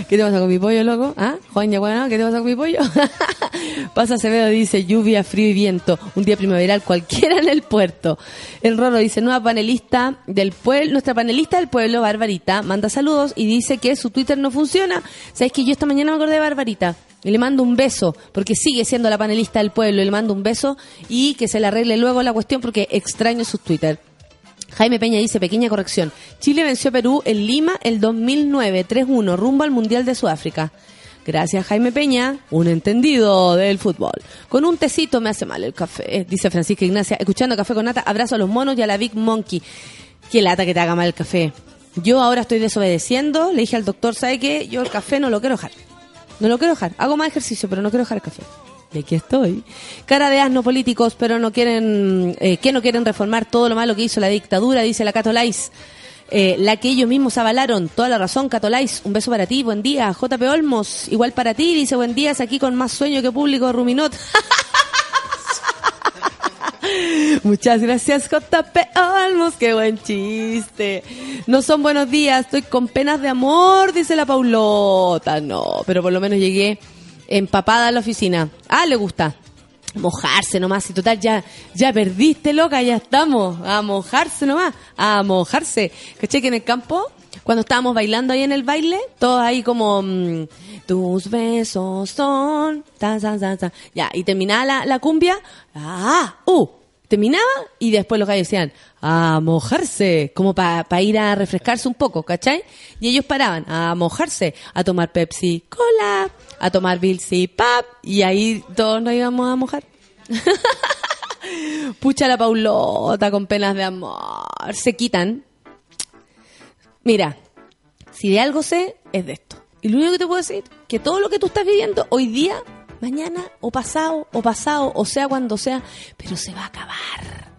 ¿Qué te pasa con mi pollo, loco? ¿Ah? Juan ya bueno, ¿qué te pasa con mi pollo? Pasa Acevedo dice lluvia, frío y viento, un día primaveral cualquiera en el puerto. El Roro dice nueva panelista del pueblo, nuestra panelista del pueblo, Barbarita, manda saludos y dice que su Twitter no funciona. ¿Sabes que yo esta mañana me acordé de Barbarita? Y le mando un beso, porque sigue siendo la panelista del pueblo, y le mando un beso y que se le arregle luego la cuestión porque extraño sus Twitter. Jaime Peña dice, pequeña corrección. Chile venció a Perú en Lima el 2009, 3-1, rumbo al Mundial de Sudáfrica. Gracias, Jaime Peña, un entendido del fútbol. Con un tecito me hace mal el café, dice Francisca Ignacia. Escuchando Café con Nata, abrazo a los monos y a la Big Monkey. Qué lata que te haga mal el café. Yo ahora estoy desobedeciendo. Le dije al doctor, ¿sabe qué? Yo el café no lo quiero dejar. No lo quiero dejar. Hago más ejercicio, pero no quiero dejar el café. Y aquí estoy. Cara de asno políticos, pero no quieren, eh, que no quieren reformar todo lo malo que hizo la dictadura, dice la Catolais. Eh, la que ellos mismos avalaron. Toda la razón, Catolais. Un beso para ti, buen día. JP Olmos, igual para ti, dice buen día, es aquí con más sueño que público, Ruminot. Muchas gracias, JP Olmos. Qué buen chiste. No son buenos días, estoy con penas de amor, dice la Paulota. No, pero por lo menos llegué empapada a la oficina. Ah, le gusta. Mojarse nomás, y total, ya, ya perdiste, loca, ya estamos. A mojarse nomás, a mojarse. ¿Caché que en el campo, cuando estábamos bailando ahí en el baile, todos ahí como, mm, tus besos son, ta, ta, ta, ta. Ya, y terminaba la, la cumbia, ah, uh, terminaba y después los gallos decían, a mojarse, como para ir a refrescarse un poco, ¿cachai? Y ellos paraban a mojarse, a tomar Pepsi Cola, a tomar Bilsi Pap, y ahí todos nos íbamos a mojar. Pucha la Paulota con penas de amor, se quitan. Mira, si de algo sé, es de esto. Y lo único que te puedo decir, que todo lo que tú estás viviendo hoy día, mañana, o pasado, o pasado, o sea cuando sea, pero se va a acabar.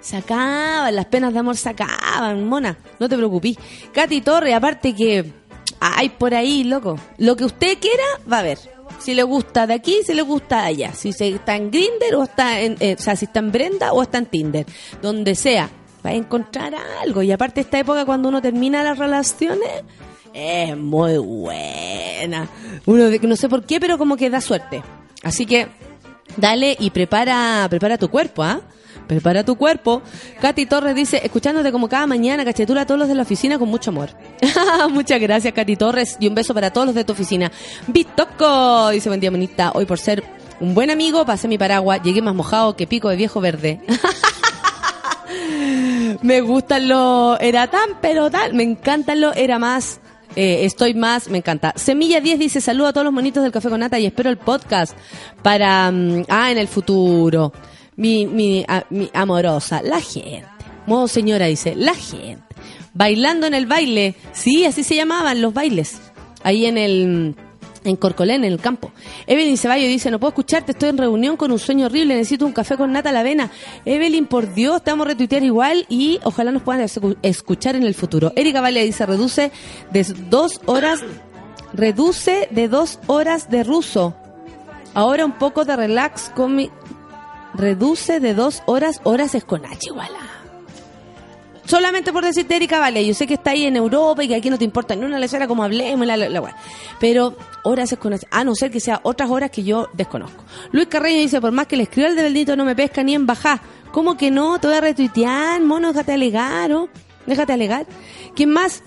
Se acaban, las penas de amor se acaban, mona, no te preocupes. Katy Torre, aparte que hay por ahí, loco, lo que usted quiera, va a ver. Si le gusta de aquí, si le gusta de allá. Si se está en Grinder o está en, eh, o sea, si está en Brenda o está en Tinder. Donde sea, va a encontrar algo. Y aparte esta época cuando uno termina las relaciones, es muy buena. Uno de- no sé por qué, pero como que da suerte. Así que dale y prepara, prepara tu cuerpo, ¿ah? Prepara tu cuerpo. Katy Torres dice, escuchándote como cada mañana, cachetura a todos los de la oficina con mucho amor. Muchas gracias, Katy Torres, y un beso para todos los de tu oficina. Bitoco, dice, buen día, bonita. Hoy por ser un buen amigo, pasé mi paraguas, llegué más mojado que pico de viejo verde. me gustan los era tan pero tal me encantan los era más eh, estoy más me encanta semilla 10 dice saludo a todos los monitos del café con nata y espero el podcast para mm, ah en el futuro mi, mi, mi amorosa la gente modo señora dice la gente bailando en el baile sí así se llamaban los bailes ahí en el en Corcolén, en el campo. Evelyn Ceballos dice, no puedo escucharte, estoy en reunión con un sueño horrible, necesito un café con nata a la avena. Evelyn, por Dios, te vamos a retuitear igual y ojalá nos puedan escu- escuchar en el futuro. Erika Valle dice, reduce de dos horas, reduce de dos horas de ruso. Ahora un poco de relax con mi... Reduce de dos horas, horas es con H. Solamente por decirte Erika Vale, yo sé que está ahí en Europa y que aquí no te importa ni una lecera como hablemos, la, la, la. Pero horas es con H, a no ser que sea otras horas que yo desconozco. Luis Carreño dice, por más que le escriba el de no me pesca ni en bajar. ¿Cómo que no? Te voy a retuitear, mono, déjate alegar, ¿o? Déjate alegar. ¿Quién más?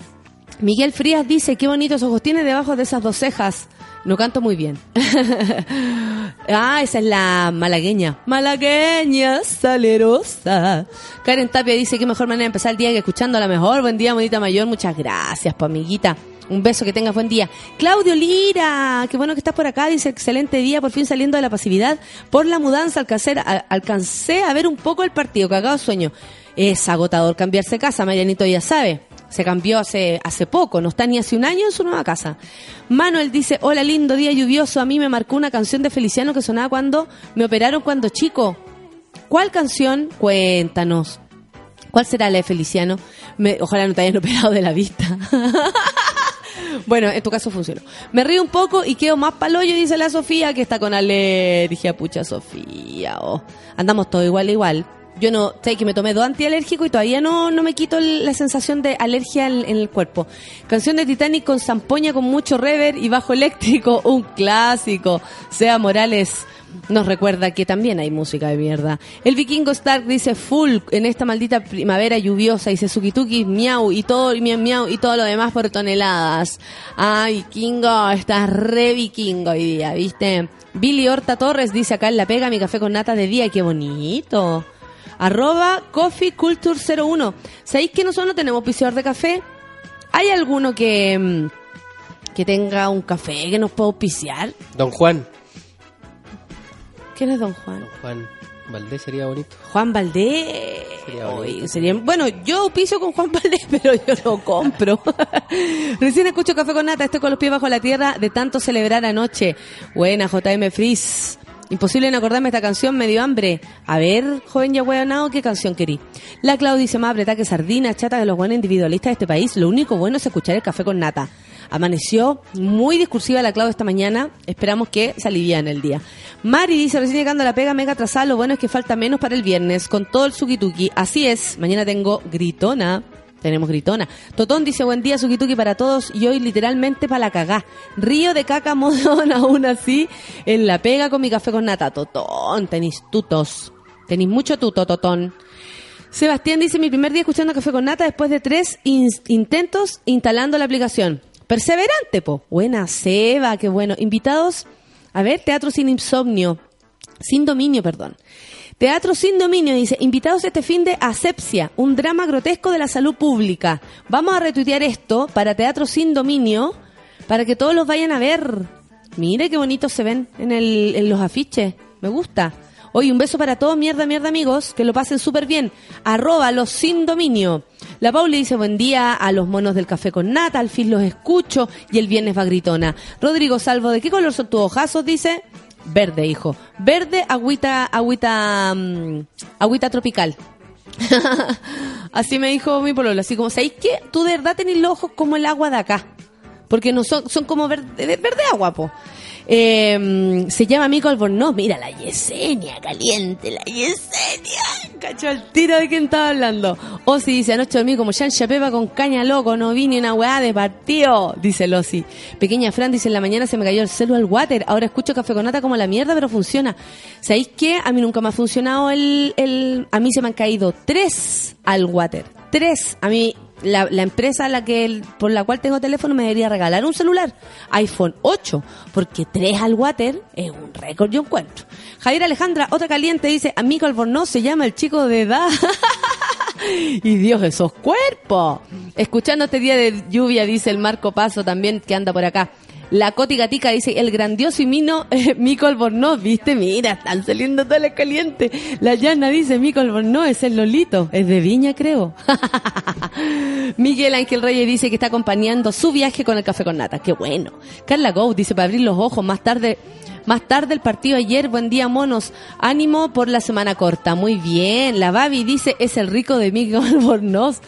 Miguel Frías dice, qué bonitos ojos tiene debajo de esas dos cejas. No canto muy bien. ah, esa es la malagueña. Malagueña, salerosa. Karen Tapia dice, qué mejor manera de empezar el día que escuchando a la mejor. Buen día, bonita mayor. Muchas gracias, pa' amiguita. Un beso, que tengas buen día. Claudio Lira, qué bueno que estás por acá. Dice, excelente día, por fin saliendo de la pasividad. Por la mudanza alcancé, alcancé a ver un poco el partido, cagado sueño. Es agotador cambiarse casa, Marianito ya sabe. Se cambió hace, poco, no está ni hace un año en su nueva casa. Manuel dice, hola lindo día lluvioso, a mí me marcó una canción de Feliciano que sonaba cuando me operaron cuando chico. ¿Cuál canción? Cuéntanos. ¿Cuál será la de Feliciano? Me- ojalá no te hayan operado de la vista. bueno, en tu caso funcionó. Me río un poco y quedo más paloyo, dice la Sofía, que está con alergia. Pucha Sofía. oh. Andamos todos igual, igual. Yo no, sé que me tomé dos antialérgicos y todavía no, no me quito la sensación de alergia en, en el cuerpo. Canción de Titanic con zampoña con mucho rever y bajo eléctrico, un clásico. Sea Morales nos recuerda que también hay música de mierda. El vikingo Stark dice full en esta maldita primavera lluviosa, dice Sukituki, miau y todo, miau, miau y todo lo demás por toneladas. Ay, vikingo, estás re vikingo hoy día, ¿viste? Billy Horta Torres dice acá en La Pega, mi café con nata de día, qué bonito. Arroba Coffee Culture 01. ¿Sabéis que nosotros no tenemos auspiciador de café? ¿Hay alguno que, mm, que tenga un café que nos pueda auspiciar? Don Juan. ¿Quién es don Juan? Don Juan Valdés sería bonito. Juan Valdés. Sería bonito. sería- bueno, yo auspicio con Juan Valdés, pero yo lo compro. Recién escucho Café con Nata, estoy con los pies bajo la tierra de tanto celebrar anoche. Buena, JM Frizz. Imposible no acordarme esta canción, me dio hambre. A ver, joven ya hueonado, ¿qué canción querí? La Claudia dice más apretada que sardina, chata de los buenos individualistas de este país. Lo único bueno es escuchar el café con nata. Amaneció muy discursiva la Claudia esta mañana. Esperamos que se aliviane el día. Mari dice, recién llegando a la pega mega atrasada, lo bueno es que falta menos para el viernes, con todo el sukituki. Así es, mañana tengo gritona. Tenemos gritona. Totón dice, buen día, sukituki para todos. Y hoy literalmente para la cagá. Río de caca modón aún así, en la pega con mi café con nata. Totón, tenéis tutos. Tenéis mucho tuto, Totón. Sebastián dice, mi primer día escuchando Café con Nata después de tres in- intentos instalando la aplicación. Perseverante, po. Buena, Seba, qué bueno. Invitados, a ver, Teatro sin insomnio. Sin dominio, perdón. Teatro sin dominio dice, invitados este fin de Asepsia, un drama grotesco de la salud pública. Vamos a retuitear esto para Teatro sin dominio, para que todos los vayan a ver. Mire qué bonitos se ven en, el, en los afiches. Me gusta. Oye, un beso para todos, mierda, mierda, amigos. Que lo pasen súper bien. Arroba los sin dominio. La Pauli dice buen día a los monos del café con nata. Al fin los escucho. Y el viernes va gritona. Rodrigo Salvo, ¿de qué color son tus ojazos? Dice. Verde, hijo. Verde, agüita, agüita, mm, agüita tropical. así me dijo mi pololo. Así como, ¿sabéis qué? Tú de verdad tenés los ojos como el agua de acá. Porque no son, son como verde, verde agua, po. Eh, se llama Mico Albornoz. Mira, la Yesenia, caliente, la Yesenia. Cacho el tiro de quién estaba hablando. Osi dice, anoche dormí como Chancha Pepa con caña loco, no vi ni una weá de partido, dice el Osi. Pequeña Fran dice, en la mañana se me cayó el celu al water, ahora escucho café con nata como la mierda, pero funciona. ¿Sabéis qué? A mí nunca me ha funcionado el... A mí se me han caído tres al water. Tres. A mí la, la empresa a la que el- por la cual tengo teléfono me debería regalar un celular iPhone 8 porque 3 al water es un récord yo encuentro. Javier Alejandra otra caliente dice amigo Albornoz se llama el chico de edad y Dios esos cuerpos. Escuchando este día de lluvia dice el Marco Paso también que anda por acá la Coti Gatica dice, el grandioso y mino eh, Mico viste, mira, están saliendo todas las calientes. La Llana dice, Mico Albornoz es el Lolito, es de Viña, creo. Miguel Ángel Reyes dice que está acompañando su viaje con el café con nata, qué bueno. Carla Go dice, para abrir los ojos, más tarde, más tarde el partido ayer, buen día monos, ánimo por la semana corta, muy bien. La Babi dice, es el rico de Mico Albornoz.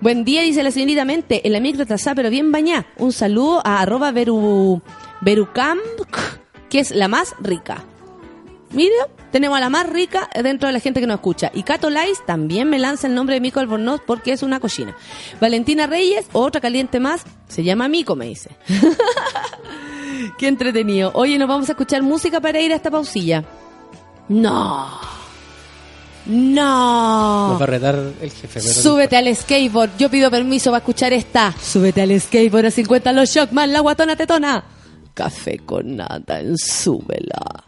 Buen día, dice la señorita Mente, en la micro pero bien bañá. Un saludo a arroba veru, verucamp, que es la más rica. Mira, tenemos a la más rica dentro de la gente que nos escucha. Y Cato Lais también me lanza el nombre de Mico Albornoz porque es una cochina. Valentina Reyes, otra caliente más, se llama Mico, me dice. Qué entretenido. Oye, nos vamos a escuchar música para ir a esta pausilla. No. No. Nos va a retar el jefe. no Súbete al skateboard. Yo pido permiso para escuchar esta. Súbete al skateboard a 50 los Shockman, la guatona tetona. Café con nata en súbela.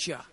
плечах.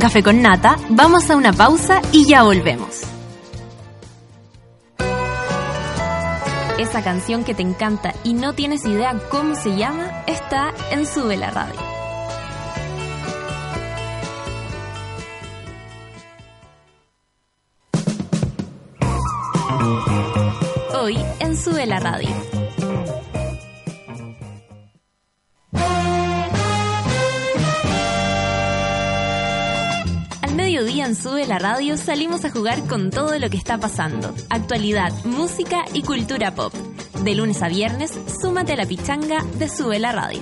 Café con Nata, vamos a una pausa y ya volvemos. Esa canción que te encanta y no tienes idea cómo se llama está en Sube la Radio. Hoy en Sube la Radio la radio salimos a jugar con todo lo que está pasando. Actualidad, música y cultura pop. De lunes a viernes, súmate a la pichanga de Sube la Radio.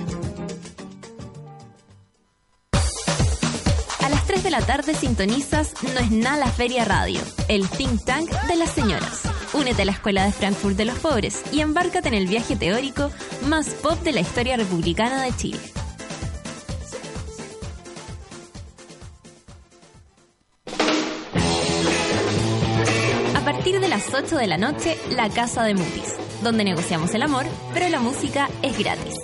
A las 3 de la tarde sintonizas No es nada la Feria Radio, el think tank de las señoras. Únete a la Escuela de Frankfurt de los Pobres y embárcate en el viaje teórico más pop de la historia republicana de Chile. 8 de la noche, la Casa de Mutis, donde negociamos el amor, pero la música es gratis.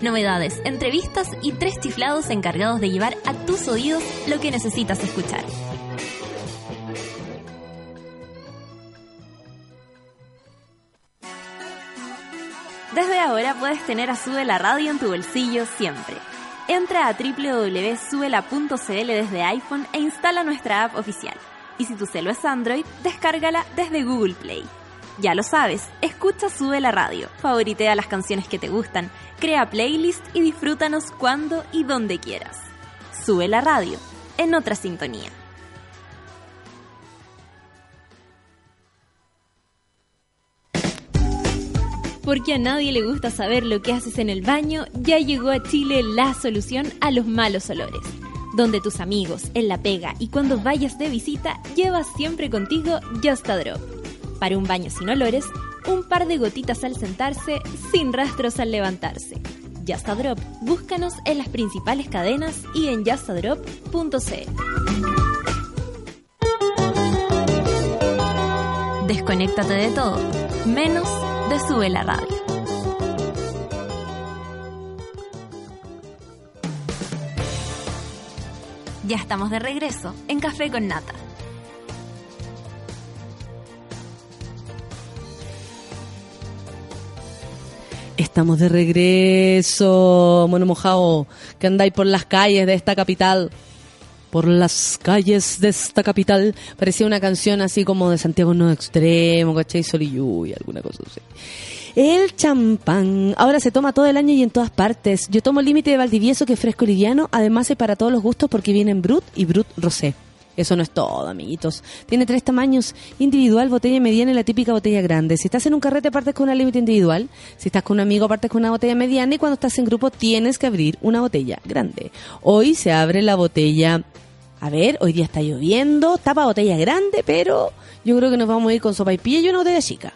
Novedades, entrevistas y tres chiflados encargados de llevar a tus oídos lo que necesitas escuchar. Desde ahora puedes tener a Sube la Radio en tu bolsillo siempre. Entra a www.subela.cl desde iPhone e instala nuestra app oficial. Y si tu celo es Android, descárgala desde Google Play. Ya lo sabes, escucha Sube la Radio, favoritea las canciones que te gustan, crea playlist y disfrútanos cuando y donde quieras. Sube la radio, en otra sintonía. Porque a nadie le gusta saber lo que haces en el baño, ya llegó a Chile la solución a los malos olores. Donde tus amigos, en la pega y cuando vayas de visita, llevas siempre contigo Just a Drop. Para un baño sin olores, un par de gotitas al sentarse, sin rastros al levantarse. Just a Drop, búscanos en las principales cadenas y en justadrop.cl. Desconéctate de todo, menos de Sube la Radio. Ya estamos de regreso en Café con Nata. Estamos de regreso, mono mojado, que andáis por las calles de esta capital. Por las calles de esta capital. Parecía una canción así como de Santiago No Extremo, ¿cachai? Sol y alguna cosa así. El champán. Ahora se toma todo el año y en todas partes. Yo tomo el límite de Valdivieso, que es fresco liviano. Además es para todos los gustos porque vienen Brut y Brut Rosé. Eso no es todo, amiguitos. Tiene tres tamaños, individual, botella mediana y la típica botella grande. Si estás en un carrete partes con una límite individual, si estás con un amigo partes con una botella mediana y cuando estás en grupo tienes que abrir una botella grande. Hoy se abre la botella... A ver, hoy día está lloviendo, tapa botella grande, pero yo creo que nos vamos a ir con sopa y pilla y una botella chica.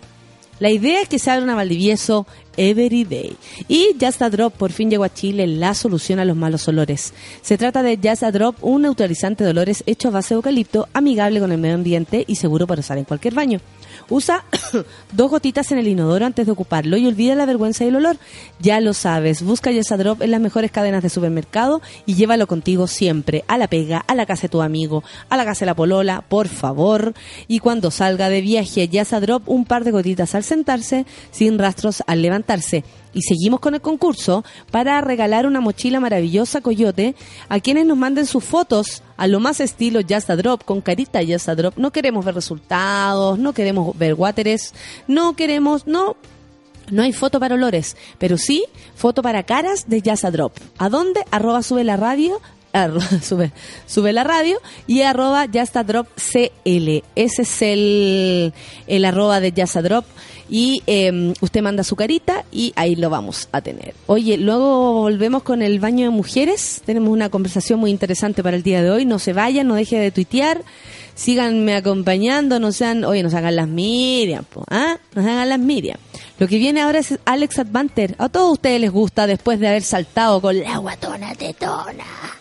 La idea es que se abra una Valdivieso every day. Y Just a Drop por fin llegó a Chile la solución a los malos olores. Se trata de Just a Drop, un neutralizante de olores hecho a base de eucalipto, amigable con el medio ambiente y seguro para usar en cualquier baño. Usa dos gotitas en el inodoro antes de ocuparlo y olvida la vergüenza y el olor. Ya lo sabes, busca Just a Drop en las mejores cadenas de supermercado y llévalo contigo siempre, a la pega, a la casa de tu amigo, a la casa de la polola, por favor. Y cuando salga de viaje, a Drop, un par de gotitas al sentarse, sin rastros al levantarse. Y seguimos con el concurso para regalar una mochila maravillosa Coyote a quienes nos manden sus fotos a lo más estilo Just con carita Just Drop. No queremos ver resultados, no queremos ver wateres, no queremos, no, no hay foto para olores, pero sí foto para caras de Just a. ¿A dónde? Arroba sube la radio. sube, sube la radio y arroba Drop CL. Ese es el, el arroba de Drop y eh, usted manda su carita y ahí lo vamos a tener. Oye, luego volvemos con el baño de mujeres. Tenemos una conversación muy interesante para el día de hoy. No se vayan, no deje de tuitear. Síganme acompañando, no sean, oye, nos hagan las Miriam, ¿ah? Nos hagan las Miriam. Lo que viene ahora es Alex Advanter. A todos ustedes les gusta después de haber saltado con la guatona tetona.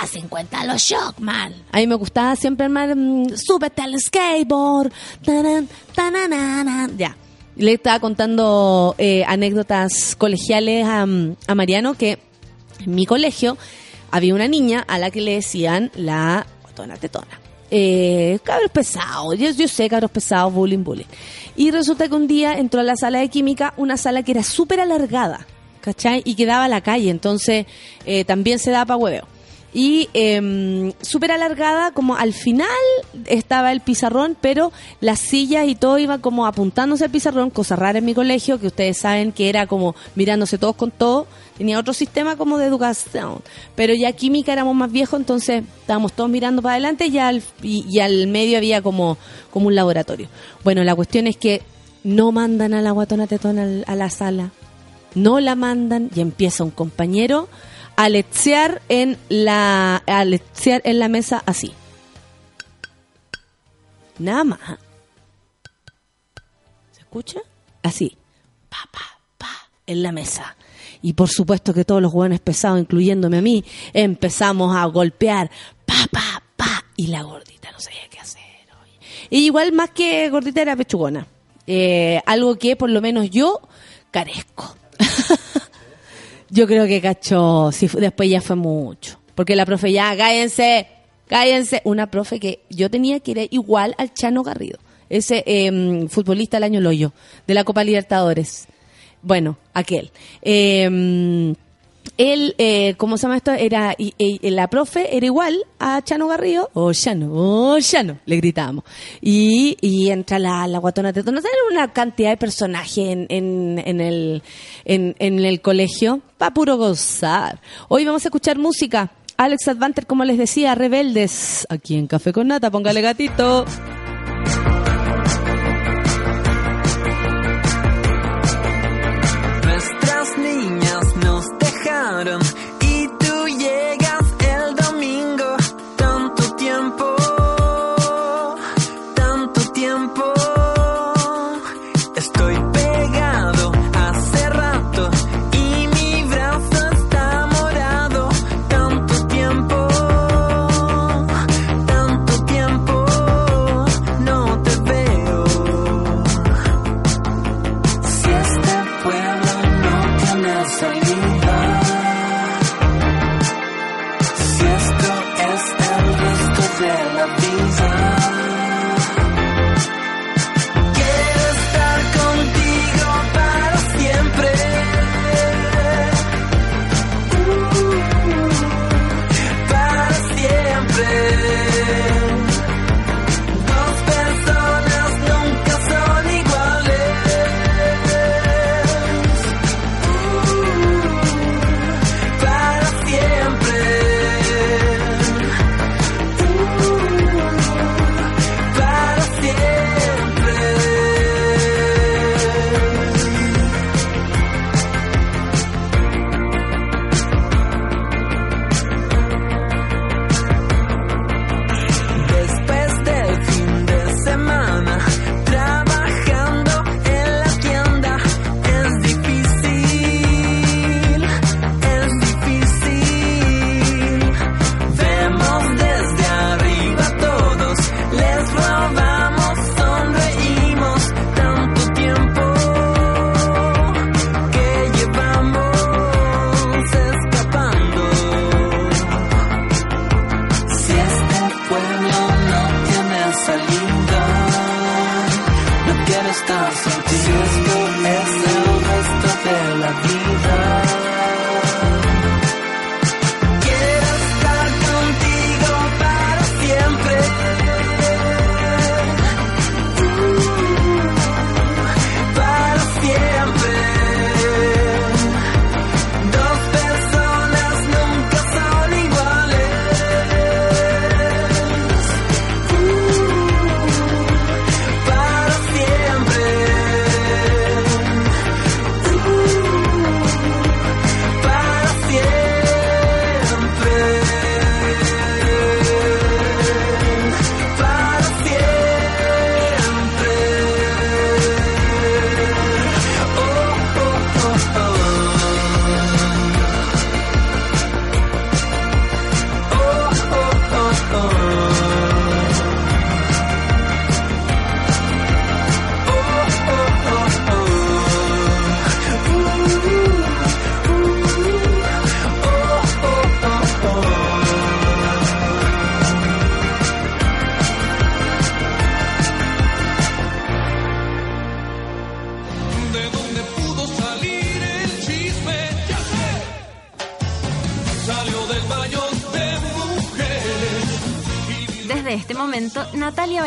A 50 los Shockman. A mí me gustaba siempre armar, mm, súbete al skateboard. Taran. Ya. Le estaba contando eh, anécdotas colegiales a, Mariano que en mi colegio había una niña a la que le decían la guatona tetona. Eh, cabros pesados, yo, yo sé cabros pesados, bullying, bullying. Y resulta que un día entró a la sala de química, una sala que era súper alargada, ¿cachai? Y que daba a la calle, entonces eh, también se daba para hueveo. Y eh, súper alargada, como al final estaba el pizarrón, pero las sillas y todo iba como apuntándose al pizarrón, cosa rara en mi colegio, que ustedes saben que era como mirándose todos con todo. Tenía otro sistema como de educación. Pero ya química éramos más viejos, entonces estábamos todos mirando para adelante y al, y, al medio había como, como un laboratorio. Bueno, la cuestión es que no mandan a la guatona tetona a la sala. No la mandan y empieza un compañero a letsear en la, en la mesa así. Nada más. ¿Se escucha? Así. Pa, pa, pa, en la mesa. Y por supuesto que todos los jóvenes pesados, incluyéndome a mí, empezamos a golpear. Pa, pa, pa. Y la gordita no sabía qué hacer. oye. Y igual más que gordita era pechugona. Eh, algo que por lo menos yo carezco. Yo creo que cachó, sí, fu- después ya fue mucho. Porque la profe ya, cállense, cállense. Una profe que yo tenía que ir igual al Chano Garrido, ese eh, futbolista del año Loyo, de la Copa Libertadores. Bueno, aquel. Eh, él, eh, ¿cómo se llama esto? Era, la profe era igual a Chano Garrido, o Chano, o Chano, le gritábamos. Y, y entra la, la guatona tetona. Era una cantidad de personajes en, en, en el, en, en el colegio, para puro gozar. Hoy vamos a escuchar música. Alex Advanter, como les decía, Rebeldes, aquí en Café con Nata, póngale gatito. Dejaron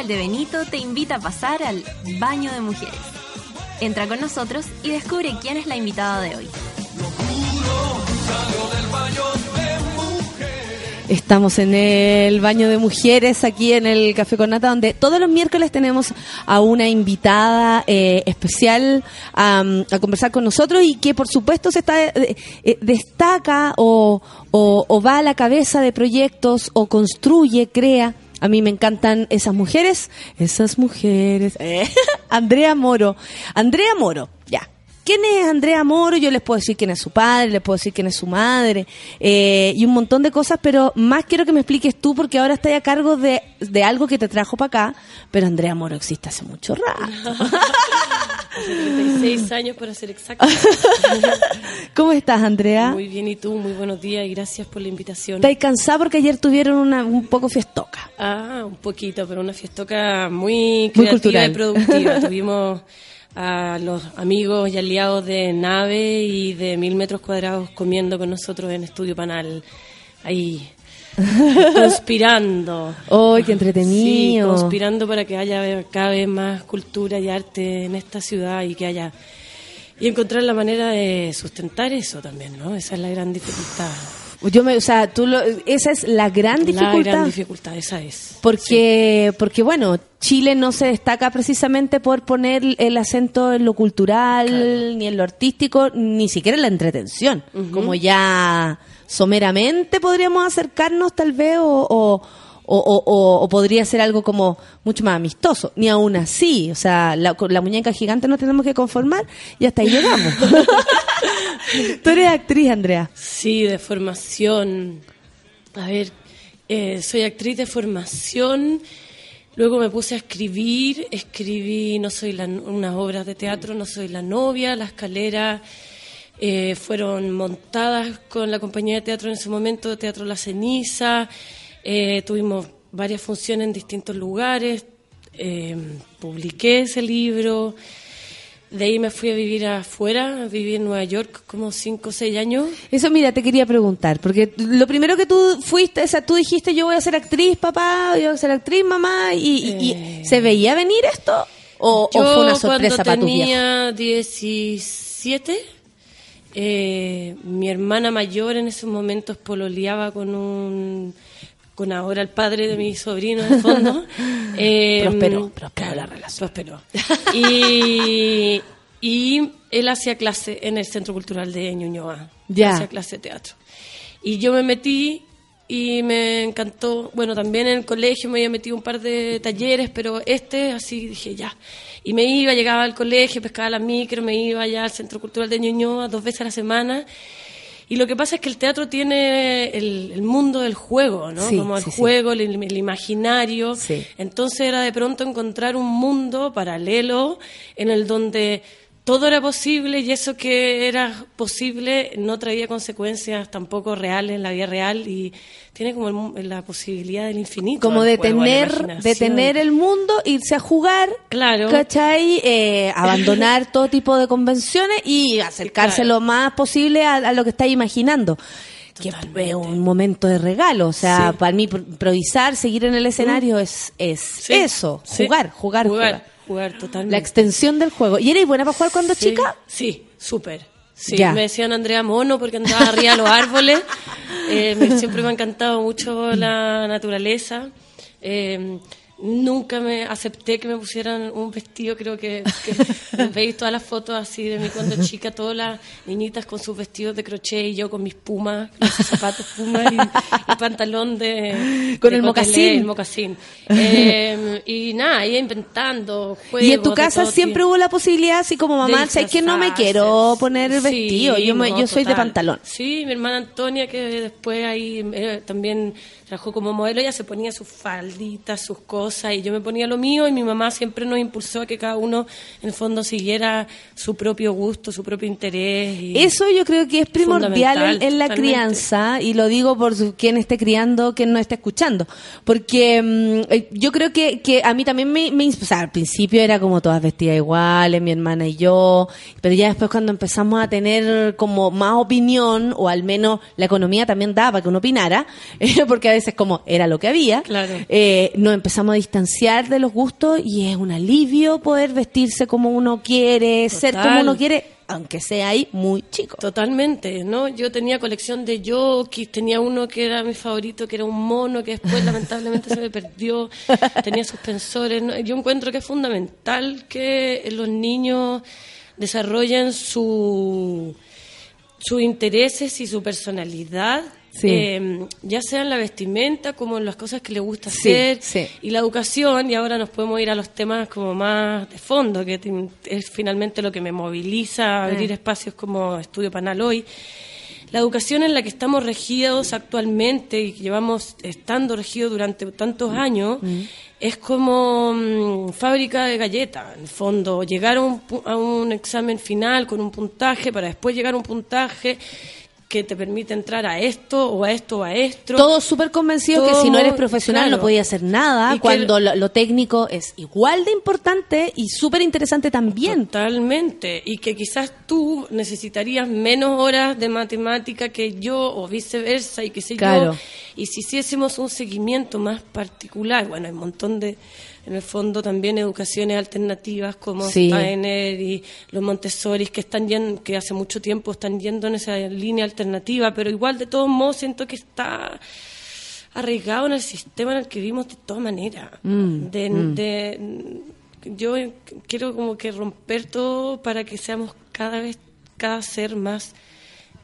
Natalia Valdebenito te invita a pasar al baño de mujeres. Entra con nosotros y descubre quién es la invitada de hoy. Estamos en el baño de mujeres aquí en el Café con Nata, donde todos los miércoles tenemos a una invitada eh, especial a, conversar con nosotros y que por supuesto se está eh, eh, destaca o va a la cabeza de proyectos o construye, crea. A mí me encantan esas mujeres, esas mujeres. Eh, Andrea Moro, Andrea Moro, ya. ¿Quién es Andrea Moro? Yo les puedo decir quién es su padre, les puedo decir quién es su madre eh, y un montón de cosas, pero más quiero que me expliques tú porque ahora estás a cargo de, de algo que te trajo para acá, pero Andrea Moro existe hace mucho rato. 36 años para ser exacto. ¿Cómo estás, Andrea? Muy bien, ¿y tú? Muy buenos días y gracias por la invitación. ¿Estás cansada porque ayer tuvieron una, un poco fiestoca? Ah, un poquito, pero una fiestoca muy Muy creativa cultural. y productiva. Tuvimos a los amigos y aliados de Nave y de Mil Metros Cuadrados comiendo con nosotros en Estudio Panal, ahí conspirando. ¡Ay, qué Sí, entretenido! conspirando para que haya cada vez más cultura y arte en esta ciudad y que haya y encontrar la manera de sustentar eso también, ¿no? Esa es la gran dificultad. Yo me, o sea, tú lo- esa es la gran La dificultad. gran dificultad, esa es. Porque, porque bueno, Chile no se destaca precisamente por poner el acento en lo cultural, ni en lo artístico, ni siquiera en la entretención. Como ya someramente podríamos acercarnos tal vez o, o, o- podría ser algo como mucho más amistoso. Ni aún así, o sea, la, la muñeca gigante nos tenemos que conformar y hasta ahí llegamos. Tú eres actriz, Andrea. Sí, de formación. A ver, eh, soy actriz de formación. Luego me puse a escribir. Escribí No soy la, unas obras de teatro, No soy la novia, La escalera. Eh, fueron montadas con la compañía de teatro en ese momento, Teatro La Ceniza. Eh, tuvimos varias funciones en distintos lugares. eh, publiqué ese libro. De ahí me fui a vivir afuera, viví en Nueva York como 5 o 6 años. Eso, mira, te quería preguntar, porque lo primero que tú fuiste, o sea, tú dijiste, yo voy a ser actriz, papá, yo voy a ser actriz, mamá, y, y- ¿se veía venir esto? ¿O, o Yo fue una sorpresa cuando para viejos? tenía 17, eh, mi hermana mayor en esos momentos pololeaba con un con ahora el padre de mi sobrino en el fondo. Eh, Prosperó, prosperó la relación. prosperó. Y, y él hacía clase en el Centro Cultural de Ñuñoa. Ya. Hacía clase de teatro. Y yo me metí y me encantó. Bueno, también en el colegio me había metido un par de talleres, pero este, así dije ya. Y me iba, llegaba al colegio, pescaba la micro, me iba allá al Centro Cultural de Ñuñoa dos veces a la semana. Y lo que pasa es que el teatro tiene el, el mundo del juego, ¿no? Sí, Como el sí, sí. juego, el, el imaginario. Sí. Entonces era de pronto encontrar un mundo paralelo en el donde todo era posible y eso que era posible no traía consecuencias tampoco reales en la vida real y tiene como el la posibilidad del infinito. Como de tener, de imaginación. tener el mundo, irse a jugar, Claro. ¿cachai? Eh, abandonar todo tipo de convenciones y acercarse Claro. lo más posible a, a lo que estáis imaginando. Que Totalmente. es un momento de regalo, o sea, Sí. para mí pro- improvisar, seguir en el escenario es, es Sí, eso, sí. jugar, jugar, jugar. Jugar, totalmente. La extensión del juego. ¿Y eres buena para jugar cuando Sí, chica? Sí, súper. Sí, Ya. me decían Andrea Mono porque andaba arriba de los árboles. Eh, me- siempre me ha encantado mucho la naturaleza. Eh, nunca me acepté que me pusieran un vestido, creo que, que veis todas las fotos así de mí cuando chica, todas las niñitas con sus vestidos de crochet y yo con mis pumas, con sus zapatos pumas y, y pantalón de... Con de el cotelé, mocasín. el mocasín. Eh, y nada, iba inventando juegos Y en tu casa siempre hubo la posibilidad, así como mamá, sé que no me quiero poner el Sí, vestido, yo, me- no, yo soy de pantalón. Sí, mi hermana Antonia, que después ahí eh, también trabajó como modelo, ella se ponía sus falditas, sus cosas, y yo me ponía lo mío, y mi mamá siempre nos impulsó a que cada uno, en el fondo, siguiera su propio gusto, su propio interés. y- Eso yo creo que es primordial en, la crianza y lo digo por su- quien esté criando, quien no esté escuchando. Porque mm, eh, yo creo que, que a mí también me, me o sea, al principio era como todas vestidas iguales, mi hermana y yo, pero ya después cuando empezamos a tener como más opinión, o al menos la economía también daba que uno opinara, porque a veces como era lo que había, Claro. eh, nos empezamos a distanciar de los gustos y es un alivio poder vestirse como uno quiere, ser como uno quiere, aunque sea ahí muy chico. Totalmente, ¿no? Yo tenía colección de jockeys, tenía uno que era mi favorito, que era un mono, que después lamentablemente se me perdió, tenía suspensores. ¿no? Yo encuentro que es fundamental que los niños desarrollen su sus intereses y su personalidad, Sí. eh, ya sea en la vestimenta como en las cosas que le gusta Sí, hacer sí. y la educación y ahora nos podemos ir a los temas como más de fondo que es finalmente lo que me moviliza a abrir espacios como Estudio Panal hoy la educación en la que estamos regidos actualmente y que llevamos estando regidos durante tantos años es como mm, fábrica de galletas, en el fondo. Llegar a un, a un examen final con un puntaje para después llegar a un puntaje que te permite entrar a esto o a esto o a esto. Todos súper convencidos que si no eres profesional no podías hacer nada, Y cuando lo, lo técnico es igual de importante y súper interesante también. Totalmente. Y que quizás tú necesitarías menos horas de matemática que yo o viceversa y qué sé Claro. yo. Y si hiciésemos un seguimiento más particular, bueno, hay un montón de, en el fondo también educaciones alternativas como Sí. Steiner y los Montessori que están yendo, que hace mucho tiempo están yendo en esa línea alternativa, pero igual de todos modos siento que está arraigado en el sistema en el que vivimos de todas maneras. Mm, de, de- yo quiero como que romper todo para que seamos cada vez, cada ser más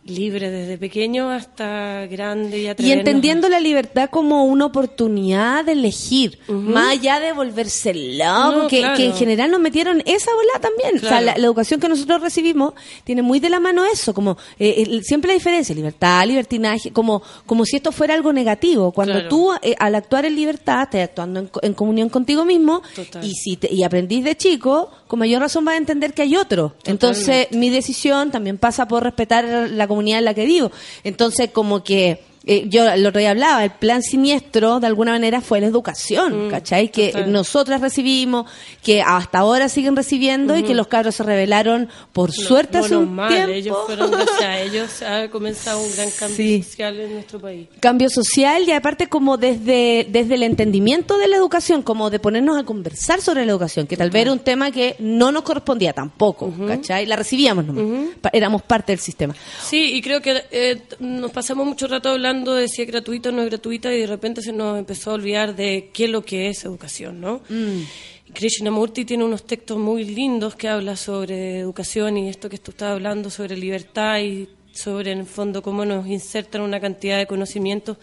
libre, desde pequeño hasta grande y Y atrevernos a- entendiendo la libertad como una oportunidad de elegir, más allá de volverse loco, No, que, claro. que en general nos metieron esa bola también. O sea, Claro. la, la educación que nosotros recibimos tiene muy de la mano eso, como eh, el- siempre la diferencia, libertad, libertinaje, como, como si esto fuera algo negativo. Cuando Claro. tú eh, al actuar en libertad, estás actuando en, en comunión contigo mismo Total. y si te- y aprendís de chico, con mayor razón vas a entender que hay otro. Entonces, mi decisión también pasa por respetar la comunidad en la que vivo. Entonces, como que eh, yo el otro día hablaba, el plan siniestro de alguna manera fue la educación, Mm, ¿cachai? Que total. nosotras recibimos, que hasta ahora siguen recibiendo y que los cabros se rebelaron por suerte hace Menos un mal, tiempo. ellos fueron gracias a ellos ha comenzado un gran cambio Sí. social en nuestro país. cambio social y aparte como desde, desde el entendimiento de la educación, como de ponernos a conversar sobre la educación, que tal vez era un tema que no nos correspondía tampoco, ¿cachai? La recibíamos nomás, éramos parte del sistema. Sí, y creo que eh, nos pasamos mucho rato hablando de si es gratuita o no es gratuita y de repente se nos empezó a olvidar de qué es lo que es educación, ¿no? Y Krishnamurti tiene unos textos muy lindos que habla sobre educación y esto que tú estabas hablando sobre libertad y sobre en el fondo cómo nos insertan una cantidad de conocimientos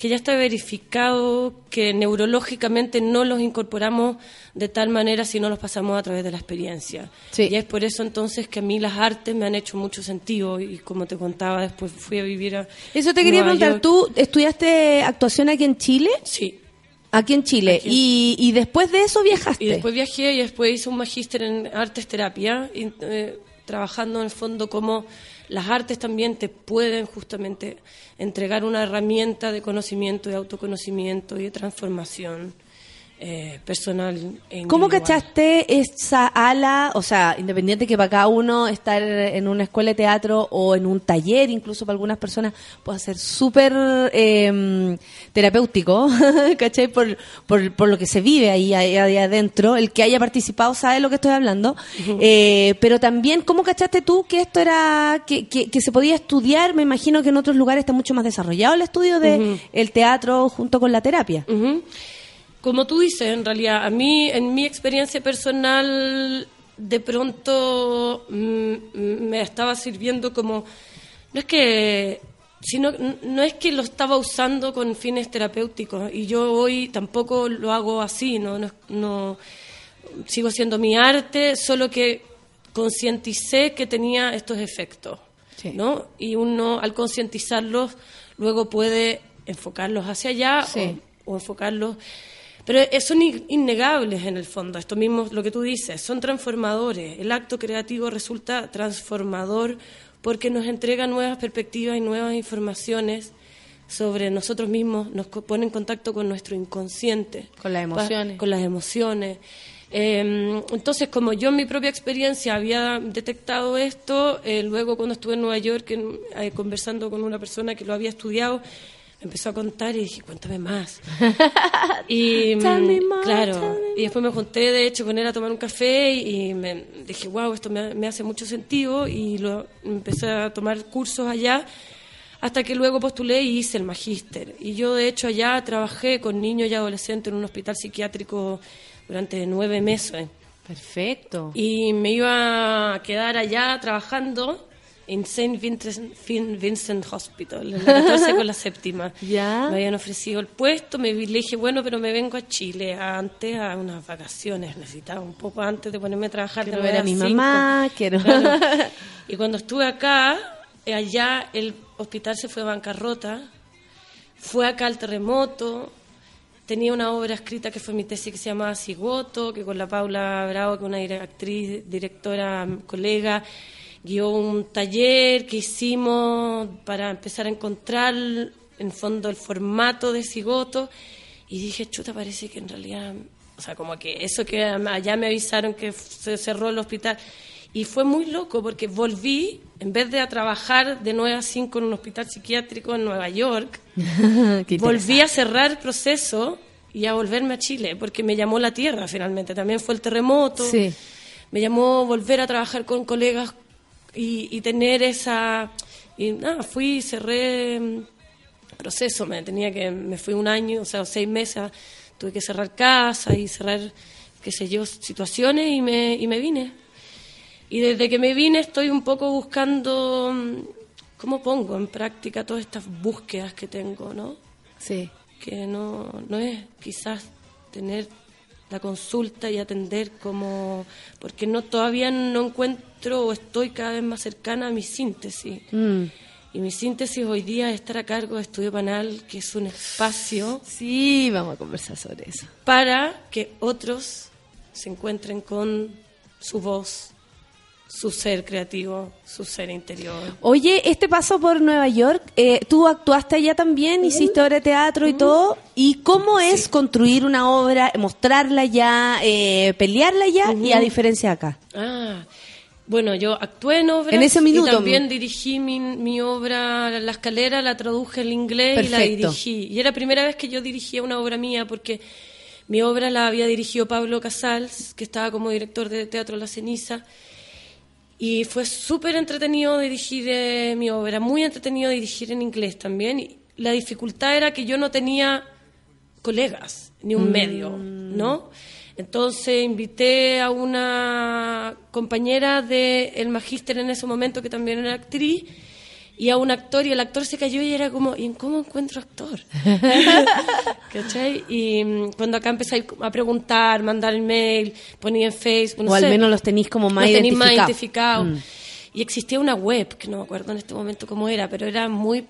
que ya está verificado que neurológicamente no los incorporamos de tal manera si no los pasamos a través de la experiencia. Sí. Y es por eso entonces que a mí las artes me han hecho mucho sentido y como te contaba, después fui a vivir a Eso te quería Nueva preguntar, York. ¿tú estudiaste actuación aquí en Chile? Sí. Aquí en Chile. Aquí. Y, y después de eso viajaste. Y después viajé y después hice un magíster en artes terapia, y, eh, trabajando en el fondo como las artes también te pueden justamente entregar una herramienta de conocimiento, de autoconocimiento y de transformación eh, personal. E ¿Cómo cachaste esa ala, o sea, independiente que para cada uno estar en una escuela de teatro o en un taller, incluso para algunas personas, puede ser súper eh, terapéutico, ¿cachai? Por, por, por lo que se vive ahí, ahí, ahí adentro. El que haya participado sabe de lo que estoy hablando. Eh, pero también, ¿cómo cachaste tú que esto era, que, que, que se podía estudiar? Me imagino que en otros lugares está mucho más desarrollado el estudio de el teatro junto con la terapia. Como tú dices, en realidad, a mí, en mi experiencia personal, de pronto mm, me estaba sirviendo como, no es que, sino, no es que lo estaba usando con fines terapéuticos, y yo hoy tampoco lo hago así, no, no, no sigo siendo mi arte, solo que concienticé que tenía estos efectos, Sí. ¿no? Y uno, al concientizarlos, luego puede enfocarlos hacia allá Sí. o, o enfocarlos... Pero son in- innegables en el fondo, esto mismo, lo que tú dices, son transformadores. El acto creativo resulta transformador porque nos entrega nuevas perspectivas y nuevas informaciones sobre nosotros mismos, nos pone en contacto con nuestro inconsciente. Con las emociones. Con las emociones. Eh, entonces, como yo en mi propia experiencia había detectado esto, eh, luego cuando estuve en Nueva York eh, conversando con una persona que lo había estudiado, empezó a contar y dije, cuéntame más. y me mm, more, claro, y después me junté de hecho con él a tomar un café y me dije, wow, esto me, me hace mucho sentido y lo, empecé a tomar cursos allá hasta que luego postulé y hice el magíster. Y yo, de hecho, allá trabajé con niños y adolescentes en un hospital psiquiátrico durante nueve meses. Perfecto. Y me iba a quedar allá trabajando en St. Vincent, Vin- Vincent Hospital, en la 14 con la séptima. Ya. Me habían ofrecido el puesto, me vi- le dije, bueno, pero me vengo a Chile antes a unas vacaciones, necesitaba un poco antes de ponerme a trabajar. de Quiero ver a mi cinco. mamá, quiero... Claro. Y cuando estuve acá, eh, allá el hospital se fue a bancarrota, fue acá el terremoto, tenía una obra escrita que fue mi tesis que se llamaba Cigoto, que con la Paula Bravo, que es una actriz, directora, mm, colega, guió un taller que hicimos para empezar a encontrar en fondo el formato de cigoto y dije, chuta, parece que en realidad, o sea, como que eso que allá me avisaron que se cerró el hospital y fue muy loco porque volví, en vez de a trabajar de 9 a 5 en un hospital psiquiátrico en Nueva York, volví a cerrar el proceso y a volverme a Chile, porque me llamó la tierra finalmente. También fue el terremoto. Sí. Me llamó volver a trabajar con colegas y, y tener esa. Y nada, fui y cerré mm, proceso. Me tenía que. Me fui un año, o sea, seis meses. Tuve que cerrar casa y cerrar, qué sé yo, situaciones y me, y me vine. Y desde que me vine estoy un poco buscando mm, cómo pongo en práctica todas estas búsquedas que tengo, ¿no? Sí. que no, no es quizás tener la consulta y atender como porque no todavía no encuentro o estoy cada vez más cercana a mi síntesis Mm. y mi síntesis hoy día es estar a cargo de Estudio Panal que es un espacio Sí, vamos a conversar sobre eso. para que otros se encuentren con su voz su ser creativo su ser interior Oye, este paso por Nueva York, eh, tú actuaste allá también, hiciste obra de teatro y todo. ¿Y cómo es construir una obra, mostrarla ya, eh, pelearla ya y a diferencia de acá? Ah, bueno, yo actué en obras En ese minuto. y también dirigí mi, mi obra La Escalera, la traduje al inglés y la dirigí. Y era la primera vez que yo dirigía una obra mía porque mi obra la había dirigido Pablo Casals, que estaba como director de Teatro La Ceniza. Y fue súper entretenido dirigir eh, mi obra, muy entretenido dirigir en inglés también. Y la dificultad era que yo no tenía colegas, ni un medio, ¿no? Entonces invité a una compañera del magíster en ese momento, que también era actriz, y a un actor, y el actor se cayó y era como, ¿y en cómo encuentro actor? ¿Cachai? Y mm, cuando acá empecé a preguntar, mandar el mail, ponía en Facebook, no o al menos los tenéis como más los tenéis más identificados. identificados. Y existía una web, que no me acuerdo en este momento cómo era, pero era muy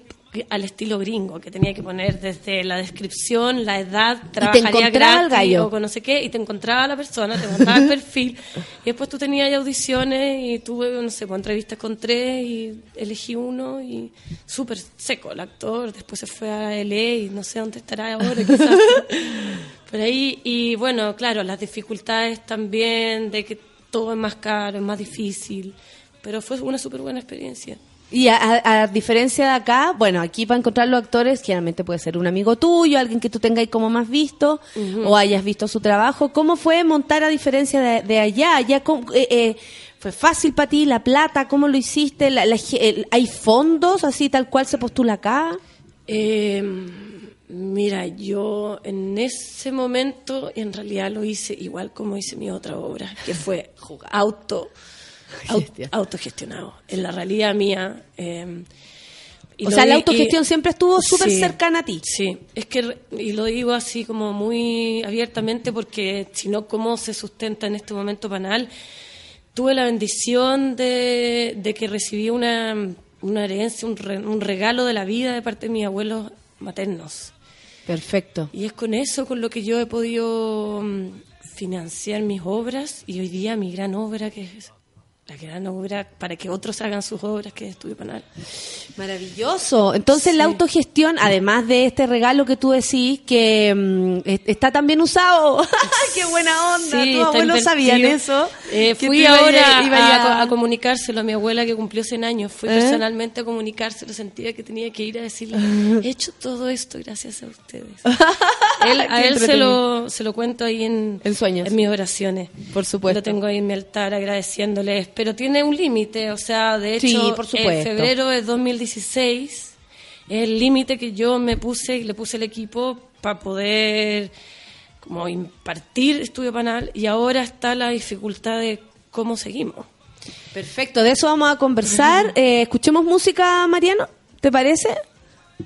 al estilo gringo, que tenía que poner desde la descripción, la edad, trabajaría encontraba gratis gallo. o no sé qué, y te encontraba la persona, te montaba el perfil, y después tú tenías audiciones y tuve, no sé, pues, entrevistas con tres y elegí uno y súper seco el actor, después se fue a LA y no sé dónde estará ahora, quizás por ahí, y bueno, claro, las dificultades también de que todo es más caro, es más difícil, pero fue una súper buena experiencia. Y a, a- a diferencia de acá, bueno, aquí para encontrar los actores, generalmente puede ser un amigo tuyo, alguien que tú tengáis como más visto, o hayas visto su trabajo. ¿Cómo fue montar a diferencia de, de allá? allá eh, eh, ¿Fue fácil para ti la plata? ¿Cómo lo hiciste? La- la el- ¿Hay fondos así tal cual se postula acá? Eh, mira, yo en ese momento en realidad lo hice igual como hice mi otra obra, que fue auto, au- autogestionado. En la realidad mía. eh, y o sea, la autogestión y- siempre estuvo súper Sí, cercana a ti. Sí, es que, y lo digo así como muy abiertamente porque si no, ¿cómo se sustenta en este momento Panal? Tuve la bendición de, de que recibí una, una herencia, un, re- un regalo de la vida de parte de mis abuelos maternos. Perfecto. Y es con eso con lo que yo he podido mm, financiar mis obras y hoy día mi gran obra, que es la gran obra para que otros hagan sus obras, que es Estudio Panal. Maravilloso. Entonces Sí. la autogestión, además de este regalo que tú decís, que es- está también usado. ¡Qué buena onda! Sí, ¿Tus abuelos sabían eso? Eh, fui ahora ibas a, a- a comunicárselo a mi abuela que cumplió 100 años. Fui ¿Eh? personalmente a comunicárselo. Sentía que tenía que ir a decirle, he hecho todo esto gracias a ustedes. Él- a él se lo, se lo cuento ahí en, En sueños. en mis oraciones. Por supuesto. Lo tengo ahí en mi altar agradeciéndoles. Pero tiene un límite. O sea, de hecho, Sí, por en febrero de 2016 es el límite que yo me puse y le puse al equipo para poder como impartir estudio panal y ahora está la dificultad de cómo seguimos. Perfecto, de eso vamos a conversar. Eh, escuchemos música, Mariano, ¿te parece?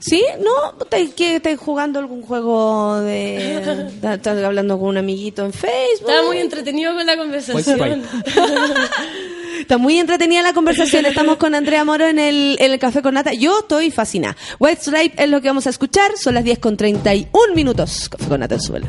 ¿Sí? ¿No? ¿Estás que estás jugando algún juego de... Estás hablando con un amiguito en Facebook? Estaba muy entretenido con la conversación. Está muy entretenida la conversación. Estamos con Andrea Moro en el, el Café con Nata. Yo estoy fascinada. White Stripe es lo que vamos a escuchar. Son las 10 con 31 minutos. Café con Nata en suelo.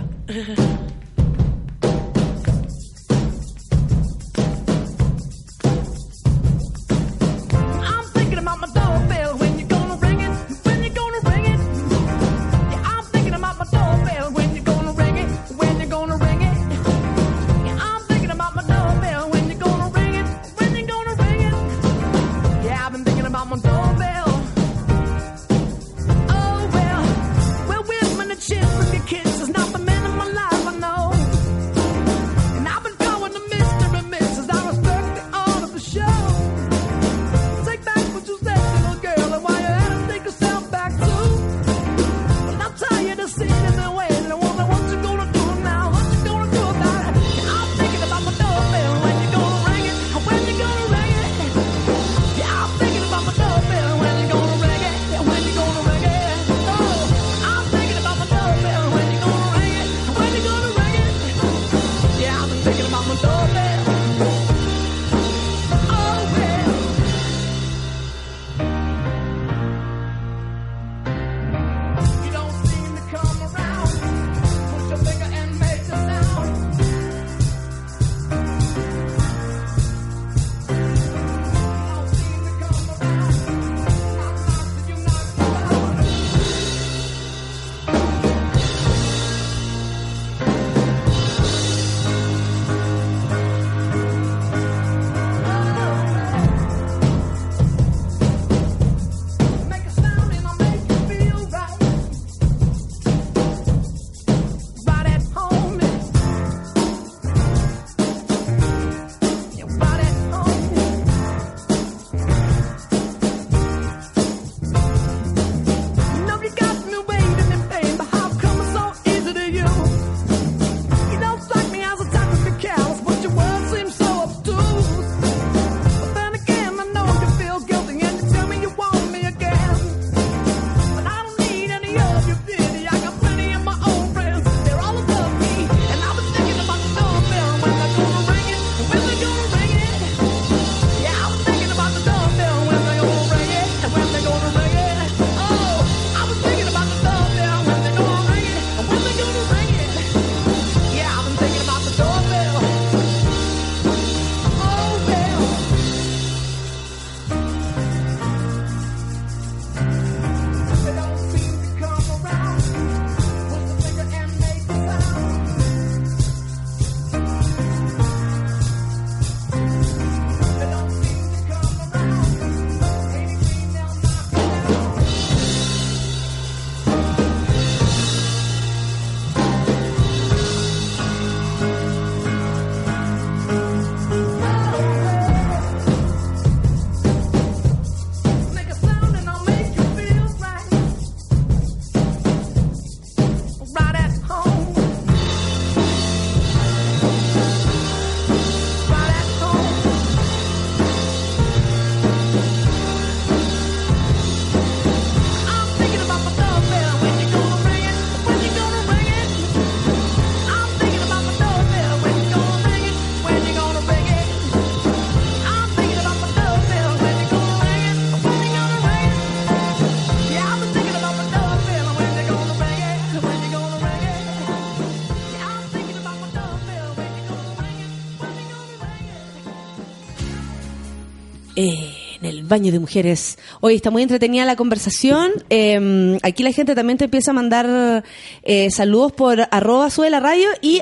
Baño de mujeres. Hoy está muy entretenida la conversación. Eh, aquí la gente también te empieza a mandar eh, saludos por arroba sube la radio. Y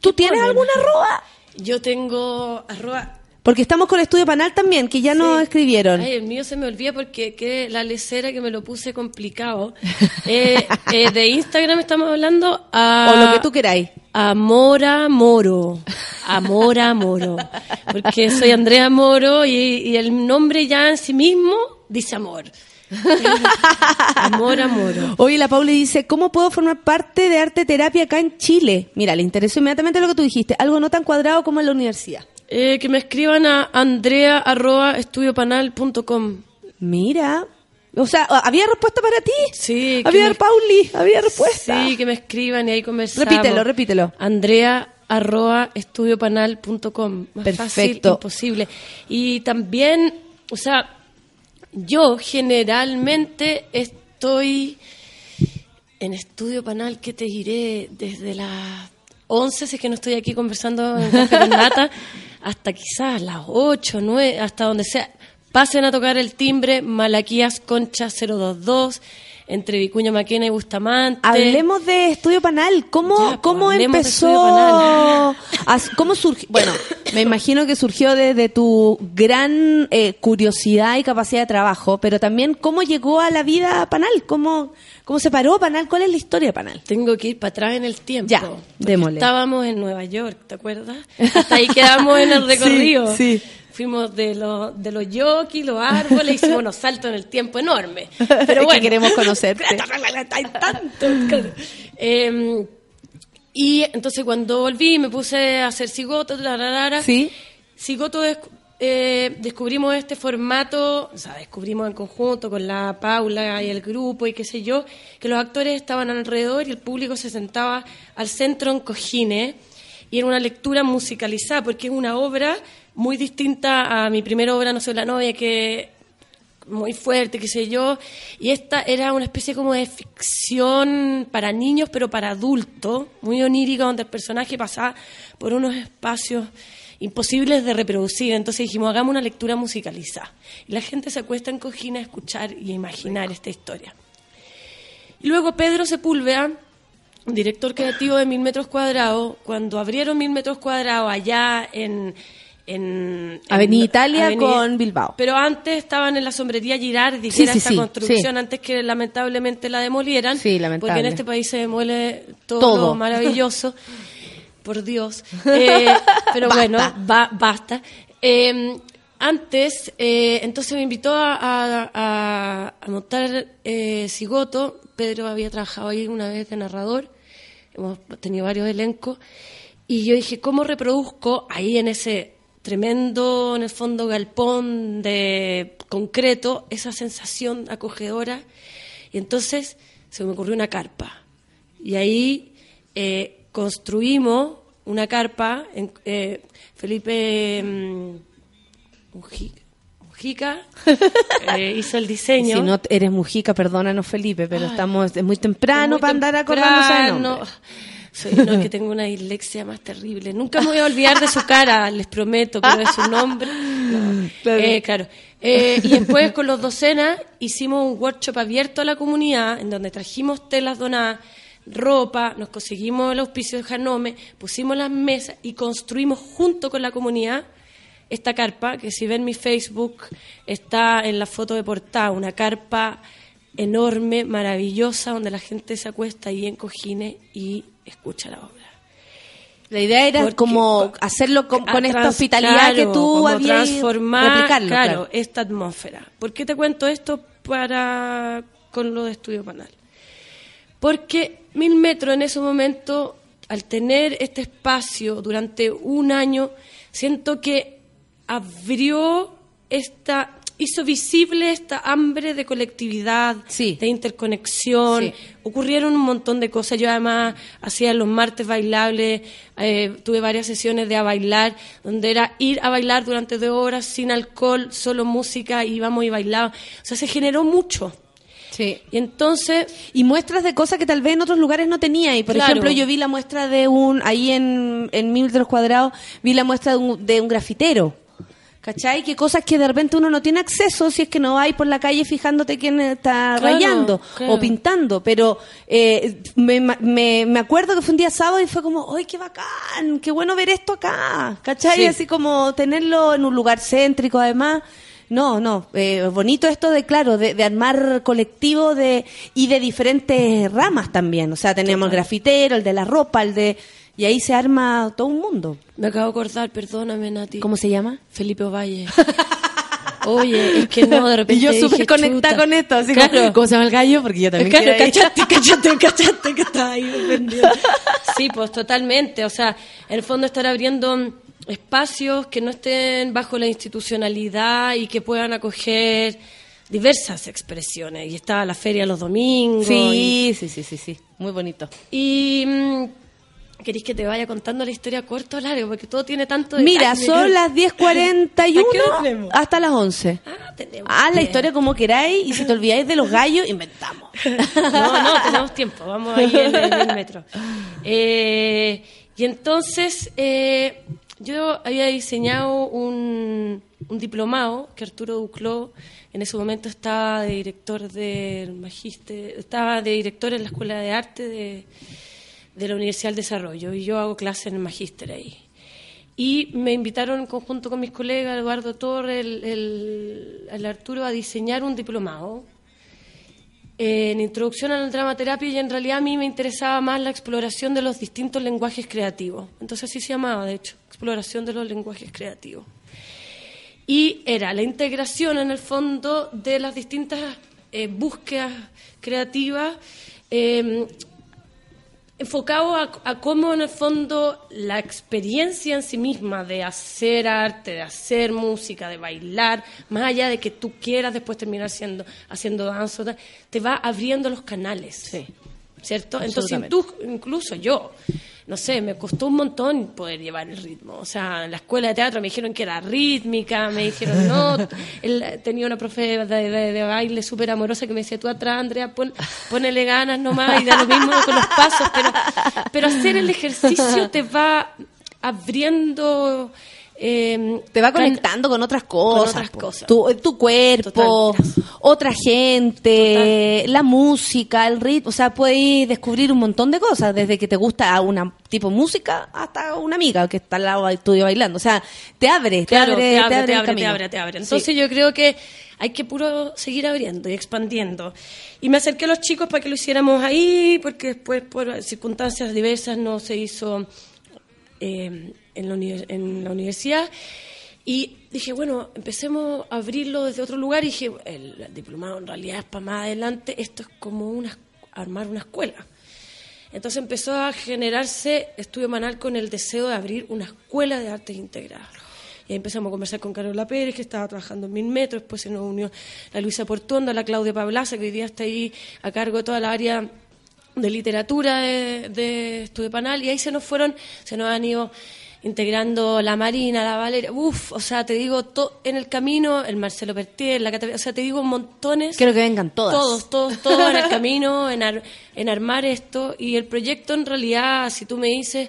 ¿tú tienes ponen? alguna arroba? Yo tengo arroba Porque estamos con Estudio Panal también, que ya nos Sí. escribieron. Ay, el mío se me olvida porque que la lecera que me lo puse complicado. Eh, eh, de Instagram estamos hablando a... o lo que tú queráis. Amora Moro. Amora Moro. Porque soy Andrea Moro y, y el nombre ya en sí mismo dice amor. Amora Moro. Oye, la Pauli dice, ¿cómo puedo formar parte de arte terapia acá en Chile? Mira, le interesó inmediatamente lo que tú dijiste, algo no tan cuadrado como en la universidad. Eh, que me escriban a andrea.estudiopanal.com. Mira, o sea, ¿había respuesta para ti? Sí, Había, me- Pauli, había respuesta. Sí, que me escriban y ahí conversamos. Repítelo, repítelo. Andrea arroba estudiopanal.com. Más fácil, Perfecto. imposible. Y también, o sea, yo generalmente estoy en Estudio Panal, que te diré? Desde las 11, si es que no estoy aquí conversando en con Nata, hasta quizás las 8, 9, hasta donde sea. Pasen a tocar el timbre Malaquías Concha 022, entre Vicuña Maquena y Bustamante. Hablemos de Estudio Panal. ¿Cómo, Ya, pues, cómo empezó? As- ¿Cómo surgió? Bueno, me imagino que surgió desde tu gran eh, curiosidad y capacidad de trabajo, pero también cómo llegó a la vida Panal. ¿Cómo, cómo se paró Panal? ¿Cuál es la historia de Panal? Tengo que ir para atrás en el tiempo. Ya, démosle. Estábamos en Nueva York, ¿te acuerdas? Hasta ahí quedamos en el recorrido. Sí, sí. Fuimos de los de los yokis, los árboles, hicimos unos saltos en el tiempo enormes. Pero Es que bueno, queremos conocerte. Tanto. Eh, y entonces cuando volví me puse a hacer cigoto, tararara. Sí. Cigoto es- eh, descubrimos este formato, o sea, descubrimos en conjunto con la Paula y el grupo y qué sé yo, que los actores estaban alrededor y el público se sentaba al centro en cojines y era una lectura musicalizada porque es una obra muy distinta a mi primera obra, No soy la novia, que muy fuerte, qué sé yo, y esta era una especie como de ficción para niños, pero para adultos, muy onírica, donde el personaje pasaba por unos espacios imposibles de reproducir. Entonces dijimos, hagamos una lectura musicalizada. Y la gente se acuesta en cojina a escuchar y a imaginar esta historia. Y luego Pedro Sepúlveda, director creativo de Mil Metros Cuadrados, cuando abrieron Mil Metros Cuadrados allá en... en Avenida en- Italia Avenida- con Bilbao. Pero antes estaban en la sombrería Girardi, que Sí, era sí, esta sí, construcción antes que lamentablemente la demolieran. Sí, lamentable. Porque en este país se demuele todo, Todo. lo maravilloso. Por Dios. Eh, pero bueno, ba- basta. Eh, antes, eh, entonces me invitó a, a- montar Cigoto. Pedro había trabajado ahí una vez de narrador. Hemos tenido varios elencos. Y yo dije, ¿cómo reproduzco ahí en ese tremendo, en el fondo, galpón de concreto, esa sensación acogedora? Y entonces se me ocurrió una carpa. Y ahí eh, construimos una carpa. En, eh, Felipe mm, Muji- Mujica eh, hizo el diseño. Si no eres Mujica, perdónanos Felipe, pero Ay. estamos es muy temprano Muy para andar acordándose de nombre. Soy, no, es que tengo una dislexia más terrible. Nunca me voy a olvidar de su cara, les prometo, pero de su nombre. no. Claro. Eh, claro. Eh, y después con los docenas hicimos un workshop abierto a la comunidad en donde trajimos telas donadas, ropa, nos conseguimos el auspicio de Janome, pusimos las mesas y construimos junto con la comunidad esta carpa, que si ven mi Facebook está en la foto de portada, una carpa enorme, maravillosa, donde la gente se acuesta ahí en cojines y escucha la obra. La idea era Porque- como hacerlo con, esta hospitalidad que tú habías transformar claro, claro. esta atmósfera. ¿Por qué te cuento esto para con lo de Estudio Panal? Porque Mil Metros en ese momento, al tener este espacio durante un año, siento que abrió esta hizo visible esta hambre de colectividad, Sí. de interconexión. Sí. Ocurrieron un montón de cosas. Yo además hacía los martes bailables, eh, tuve varias sesiones de a bailar, donde era ir a bailar durante dos horas sin alcohol, solo música, íbamos y bailábamos. O sea, se generó mucho. Sí. Y entonces, Y muestras de cosas que tal vez en otros lugares no tenía. Y por Claro. ejemplo, yo vi la muestra de un, ahí en, en mil metros cuadrados, vi la muestra de un, de un grafitero. ¿Cachai? Que cosas que de repente uno no tiene acceso si es que no hay por la calle fijándote quién está Claro, rayando claro. o pintando. Pero eh, me, me, me acuerdo que fue un día sábado y fue como, ¡ay, qué bacán! ¡Qué bueno ver esto acá! ¿Cachai? Sí. Así como tenerlo en un lugar céntrico además. No, no, eh, bonito esto de, claro, de, de armar colectivo de y de diferentes ramas también. O sea, tenemos el grafitero, el de la ropa, el de... Y ahí se arma todo un mundo. Me acabo de acordar, perdóname, Nati. ¿Cómo se llama? Felipe Ovalle. Oye, es que no, de repente Y yo súper conectada con esto, así Claro. como, ¿cómo se llama el gallo? Porque yo también Claro, cachaste, cachaste, cachaste que estaba ahí. Sí, pues totalmente. O sea, en el fondo estar abriendo espacios que no estén bajo la institucionalidad y que puedan acoger diversas expresiones. Y está la feria los domingos. Sí, sí, sí, sí, sí, muy bonito. Y, y, mm, ¿queréis que te vaya contando la historia corto o largo? Porque todo tiene tanto Mira, detalle. son las ¿A qué hora 10.41 tenemos? hasta las 11. Ah, tenemos Ah, la historia como queráis y si te olvidáis de los gallos, inventamos. No, no, tenemos tiempo, vamos ahí en el, en el metro. Eh, y entonces eh, yo había diseñado un, un diplomado que Arturo Duclos en ese momento estaba de director del magíster, estaba de director en la Escuela de Arte de, de la Universidad del Desarrollo y yo hago clase en el magíster ahí. Y me invitaron en conjunto con mis colegas, Eduardo Torres, el, el- Arturo, a diseñar un diplomado en introducción a la dramaterapia y en realidad a mí me interesaba más la exploración de los distintos lenguajes creativos. Entonces así se llamaba, de hecho, exploración de los lenguajes creativos. Y era la integración en el fondo de las distintas eh, búsquedas creativas eh, enfocado a, a cómo en el fondo la experiencia en sí misma de hacer arte, de hacer música, de bailar, más allá de que tú quieras después terminar siendo, haciendo danza, te va abriendo los canales. Sí. ¿Cierto? Entonces, tú, incluso yo, no sé, me costó un montón poder llevar el ritmo. O sea, en la escuela de teatro me dijeron que era rítmica, me dijeron no. Él, tenía una profe de, de- de baile súper amorosa que me decía, tú atrás, Andrea, pon, ponele ganas nomás y da lo mismo con los pasos. Pero, pero hacer el ejercicio te va abriendo... eh, Te va conectando con otras cosas. otras po. cosas. Tu, tu cuerpo, Total, otra gente, la música, el ritmo. O sea, puedes descubrir un montón de cosas, desde que te gusta una tipo música hasta una amiga que está al lado del estudio bailando. O sea, te abre, te abre, te abre, te abre, te abre, te abre. Sí. Entonces yo creo que hay que puro seguir abriendo y expandiendo. Y me acerqué a los chicos para que lo hiciéramos ahí, porque después por circunstancias diversas no se hizo eh, en, la en la universidad. Y dije, bueno, empecemos a abrirlo desde otro lugar. Y dije, el diplomado en realidad es para más adelante, esto es como una, armar una escuela. Entonces empezó a generarse Estudio Manal con el deseo de abrir una escuela de artes integradas. Y ahí empezamos a conversar con Carola Pérez, que estaba trabajando en Mil Metros, después se nos unió la Luisa Portondo, la Claudia Pablaza, que hoy día está ahí a cargo de toda la área de literatura de, de Estudio Panal, y ahí se nos fueron, se nos han ido integrando la Marina, la Valeria, uff, o sea, te digo, to- en el camino, el Marcelo Pertier, la Catalina, o sea, te digo montones. Quiero que vengan todas. Todos, todos, todos en el camino, en, ar- en armar esto. Y el proyecto, en realidad, si tú me dices,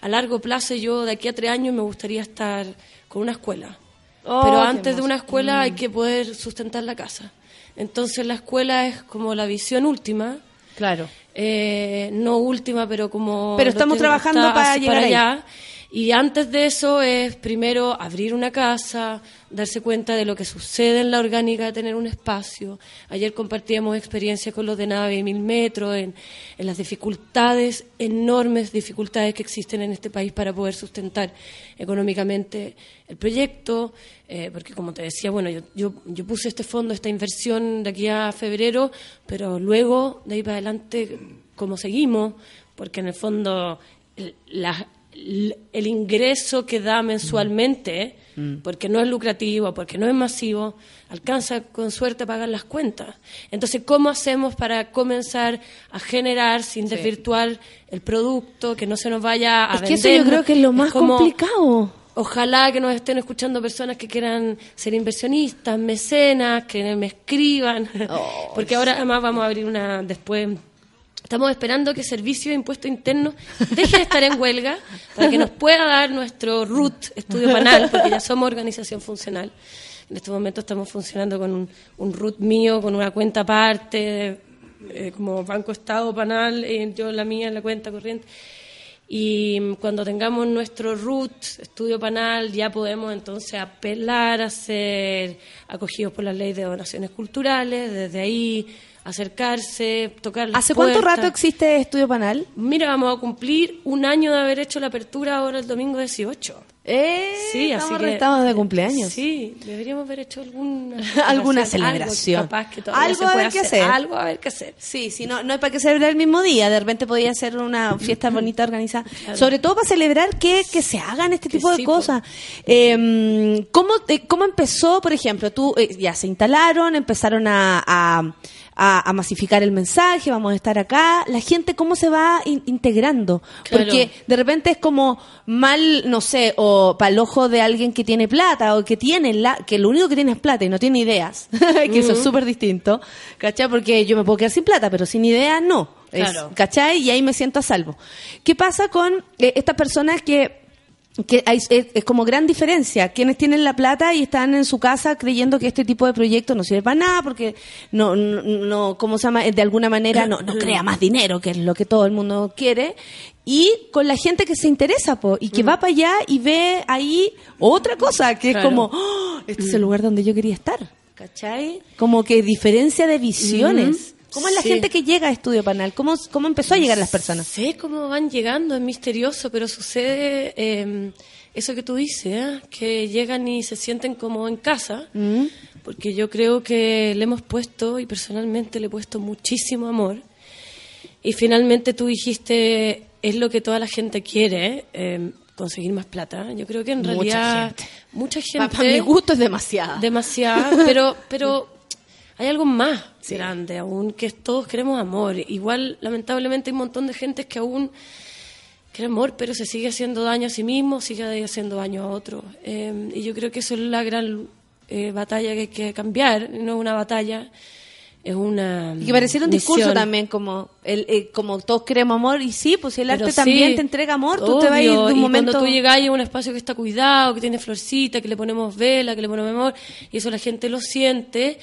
a largo plazo, yo de aquí a tres años me gustaría estar con una escuela. Oh, Pero antes de una escuela hay que poder sustentar la casa. Entonces la escuela es como la visión última. Claro. Eh, no última, pero como... Pero estamos trabajando para llegar allá. Y antes de eso es primero abrir una casa, darse cuenta de lo que sucede en la orgánica tener un espacio. Ayer compartíamos experiencias con los de nave y mil metros, en, en las dificultades, enormes dificultades que existen en este país para poder sustentar económicamente el proyecto. eh, porque como te decía, bueno, yo, yo, yo puse este fondo, esta inversión de aquí a febrero, pero luego, de ahí para adelante, ¿cómo seguimos? Porque en el fondo el, la- el- ingreso que da mensualmente, porque no es lucrativo, porque no es masivo, alcanza con suerte a pagar las cuentas. Entonces, ¿cómo hacemos para comenzar a generar sin desvirtuar el producto, que no se nos vaya a Es que eso vender? yo creo que es lo más como- complicado. Ojalá que nos estén escuchando personas que quieran ser inversionistas, mecenas, que me escriban. Oh, Porque ahora además vamos a abrir una después Estamos esperando que Servicio de Impuesto Interno deje de estar en huelga para que nos pueda dar nuestro RUT, estudio panal, porque ya somos organización funcional. En este momento estamos funcionando con un, un RUT mío, con una cuenta aparte, eh, como Banco Estado Panal, eh, yo la mía en la cuenta corriente. Y cuando tengamos nuestro RUT, estudio panal, ya podemos entonces apelar a ser acogidos por la ley de donaciones culturales, desde ahí acercarse, tocar las ¿Hace cuánto rato existe Estudio Panal? Mira, vamos a cumplir un año de haber hecho la apertura ahora el domingo 18. Eh, Sí, estamos, así que estamos de cumpleaños. Sí, deberíamos haber hecho alguna Alguna algo celebración. capaz que Algo se a ver qué hacer. Algo a ver qué hacer. Sí, sí, no, no es para que celebrar el mismo día, de repente podía ser una fiesta bonita organizada, sobre todo para celebrar que, que se hagan este tipo de sí, cosas. Eh, ¿cómo, eh, ¿Cómo empezó, por ejemplo, tú eh, ya se instalaron, empezaron a, a, a- a masificar el mensaje, vamos a estar acá, la gente cómo se va in- integrando? Claro. Porque de repente es como mal, no sé, o para el ojo de alguien que tiene plata o que tiene la, que lo único que tiene es plata y no tiene ideas, que eso es súper distinto, ¿cachai? Porque yo me puedo quedar sin plata, pero sin ideas no. Es- Claro. ¿Cachai? Y ahí me siento a salvo. ¿Qué pasa con eh, estas personas que que hay, es, es como gran diferencia. Quienes tienen la plata y están en su casa creyendo que este tipo de proyecto no sirve para nada porque no, no, no ¿cómo se llama? De alguna manera no, no crea más dinero, que es lo que todo el mundo quiere. Y con la gente que se interesa, po, y que va para allá y ve ahí otra cosa, que Claro. es como, "Oh, este es el lugar donde yo quería estar. ¿Cachai? Como que diferencia de visiones. ¿Cómo es la Sí. gente que llega a Estudio Panal? ¿Cómo, ¿Cómo empezó a llegar las personas? sé cómo van llegando, es misterioso, pero sucede eh, eso que tú dices, ¿eh? que llegan y se sienten como en casa, Mm. porque yo creo que le hemos puesto, y personalmente le he puesto muchísimo amor, y finalmente tú dijiste, es lo que toda la gente quiere, eh, conseguir más plata. Yo creo que en Mucha realidad gente. mucha gente... pa' mi gusto es demasiado. Demasiado, pero, pero hay algo más grande aún, que es todos queremos amor. Igual, lamentablemente, hay un montón de gente que aún quiere amor, pero se sigue haciendo daño a sí mismo, sigue haciendo daño a otros. Eh, y yo creo que eso es la gran eh, batalla que hay que cambiar. No es una batalla, es una. Y que pareciera un discurso también, como el, eh, como todos queremos amor, y sí, pues si el Pero arte sí, también te entrega amor, tú te vas a ir de obvio, un y momento... cuando tú llegáis a un espacio que está cuidado, que tiene florcita, que le ponemos vela, que le ponemos amor, y eso la gente lo siente.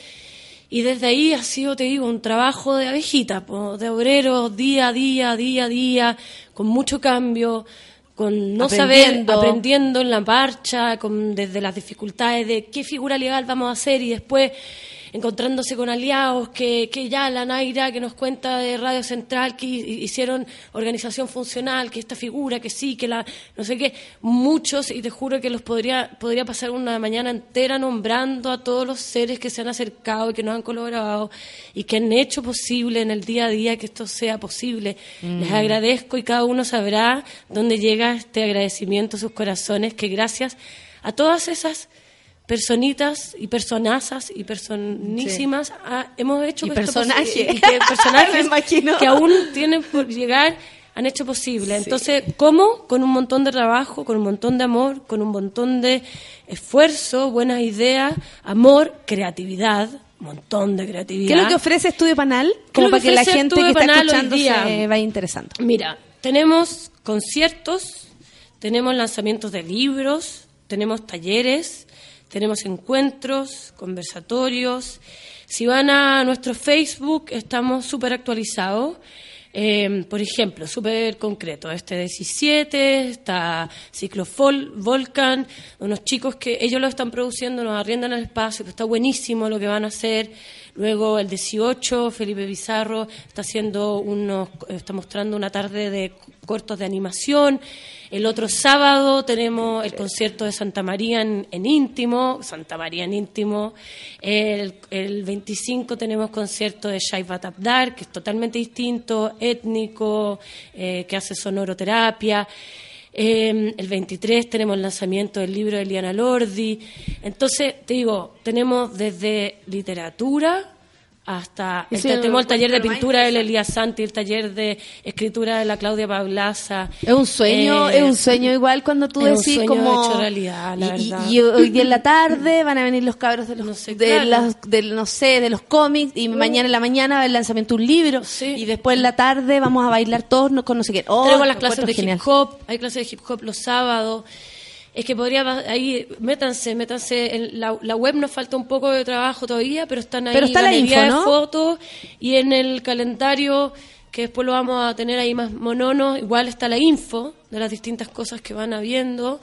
Y desde ahí ha sido, te digo, un trabajo de abejita, po, de obreros, día a día, día a día, con mucho cambio, con no Aprendiendo. saber, aprendiendo en la marcha, con, desde las dificultades de qué figura legal vamos a hacer y después encontrándose con aliados que, que ya la Naira que nos cuenta de Radio Central que hi- hicieron organización funcional, que esta figura, que sí, que la no sé qué, muchos y te juro que los podría podría pasar una mañana entera nombrando a todos los seres que se han acercado y que nos han colaborado y que han hecho posible en el día a día que esto sea posible. Les agradezco y cada uno sabrá dónde llega este agradecimiento a sus corazones que gracias a todas esas personitas y personazas y personísimas ah, hemos hecho Y personaje. y que personajes que aún tienen por llegar han hecho posible. Entonces, ¿cómo? Con un montón de trabajo, con un montón de amor, con un montón de esfuerzo, buenas ideas, amor, creatividad, un montón de creatividad. ¿Qué es lo que ofrece Estudio Panal? ¿Qué es Como para que la gente que Estudio está Panal escuchando día? se vaya interesando. Mira, tenemos conciertos, tenemos lanzamientos de libros, tenemos talleres, tenemos encuentros, conversatorios. Si van a nuestro Facebook, estamos súper actualizados. Eh, por ejemplo, súper concreto, este 17, está Ciclo Vol- Volcan, unos chicos que ellos lo están produciendo, nos arriendan el espacio, está buenísimo lo que van a hacer. Luego el 18, Felipe Bizarro está haciendo unos, está mostrando una tarde de cortos de animación. El otro sábado tenemos el concierto de Santa María en, íntimo, Santa María en íntimo. El, el 25 tenemos concierto de Shaiva Tabdar, que es totalmente distinto, étnico, eh, que hace sonoroterapia. Eh, el 23 tenemos el lanzamiento del libro de Liana Lordi. Entonces, te digo, tenemos desde literatura hasta el, el taller de pintura del. Elías Santi, el taller de escritura de la Claudia Paulaza. Es un sueño, Eh, es un sueño igual cuando tú es un decís sueño como hecho realidad, la y, y- verdad. y hoy día en la tarde van a venir los cabros de los No sé, de claro. las- no sé, de los cómics y mañana en la mañana va el lanzamiento de un libro Sí. y después en la tarde vamos a bailar todos con no sé qué. Oh, Tenemos las clases de genial. hip hop, hay clases de hip hop los sábados. Es que podría, ahí, métanse, métanse, en la, la web nos falta un poco de trabajo todavía, pero están ahí Pero está la info, ¿no? de fotos y en el calendario, que después lo vamos a tener ahí más monono, igual está la info de las distintas cosas que van habiendo.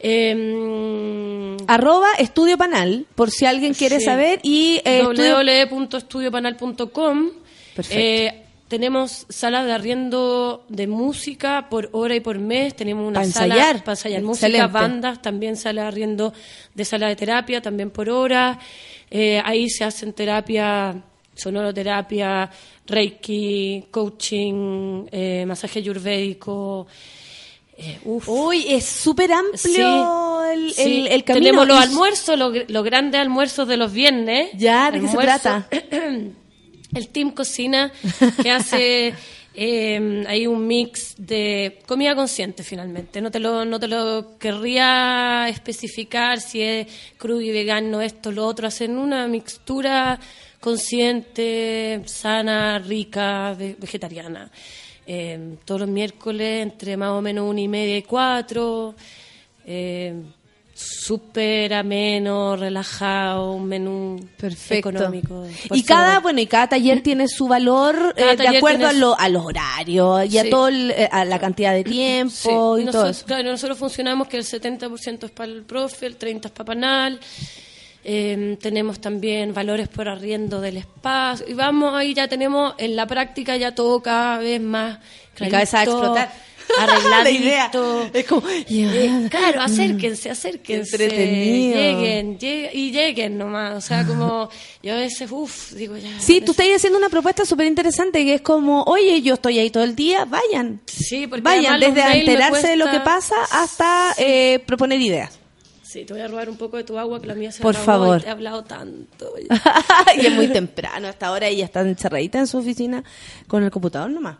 Eh, Arroba Estudio Panal, por si alguien quiere Sí. saber. Y eh, estudio- www.estudiopanal.com. Perfecto. Eh, tenemos salas de arriendo de música por hora y por mes. Tenemos una sala ensayar. para ensayar música, Excelente. bandas, también sala de arriendo de sala de terapia, también por hora. Eh, ahí se hacen terapia, sonoroterapia, reiki, coaching, eh, masaje ayurvédico. Eh, uf. Uy, es súper amplio Sí, el, sí. el, el camino. Tenemos los almuerzos, los, los grandes almuerzos de los viernes. Ya, ¿de qué se Almuerzo- trata? El Team Cocina, que hace eh, ahí un mix de comida consciente finalmente. No te lo, no te lo querría especificar si es crudo y vegano, esto, lo otro. Hacen una mixtura consciente, sana, rica, ve- vegetariana. Eh, todos los miércoles entre más o menos una y media y cuatro. Eh, súper ameno, relajado, un menú Perfecto. económico. Y cada, bueno, y cada taller tiene su valor Cada eh, de acuerdo a, lo- a los horarios y a todo el- eh, a la cantidad de tiempo Sí, y todo nosotros, eso. Claro, nosotros funcionamos que el 70% es para el profe, el 30% es para Panal. Eh, tenemos también valores por arriendo del espacio. Y vamos ahí, ya tenemos en la práctica ya todo cada vez más Mi cabeza va a clarito, explotar. Arregladito. La idea. Es como, Eh, claro, acérquense, acérquense. Entretenido. Lleguen, lleguen, y lleguen nomás. O sea, como yo a veces, uff, digo ya. Sí, tú estás haciendo una propuesta súper interesante que es como, oye, yo estoy ahí todo el día, vayan. Sí, porque Vayan, desde enterarse de lo que pasa hasta eh, proponer ideas. Sí, te voy a robar un poco de tu agua, que la mía se Por favor. y Te he hablado tanto. y es muy temprano, hasta ahora ella está encerradita en su oficina con el computador nomás.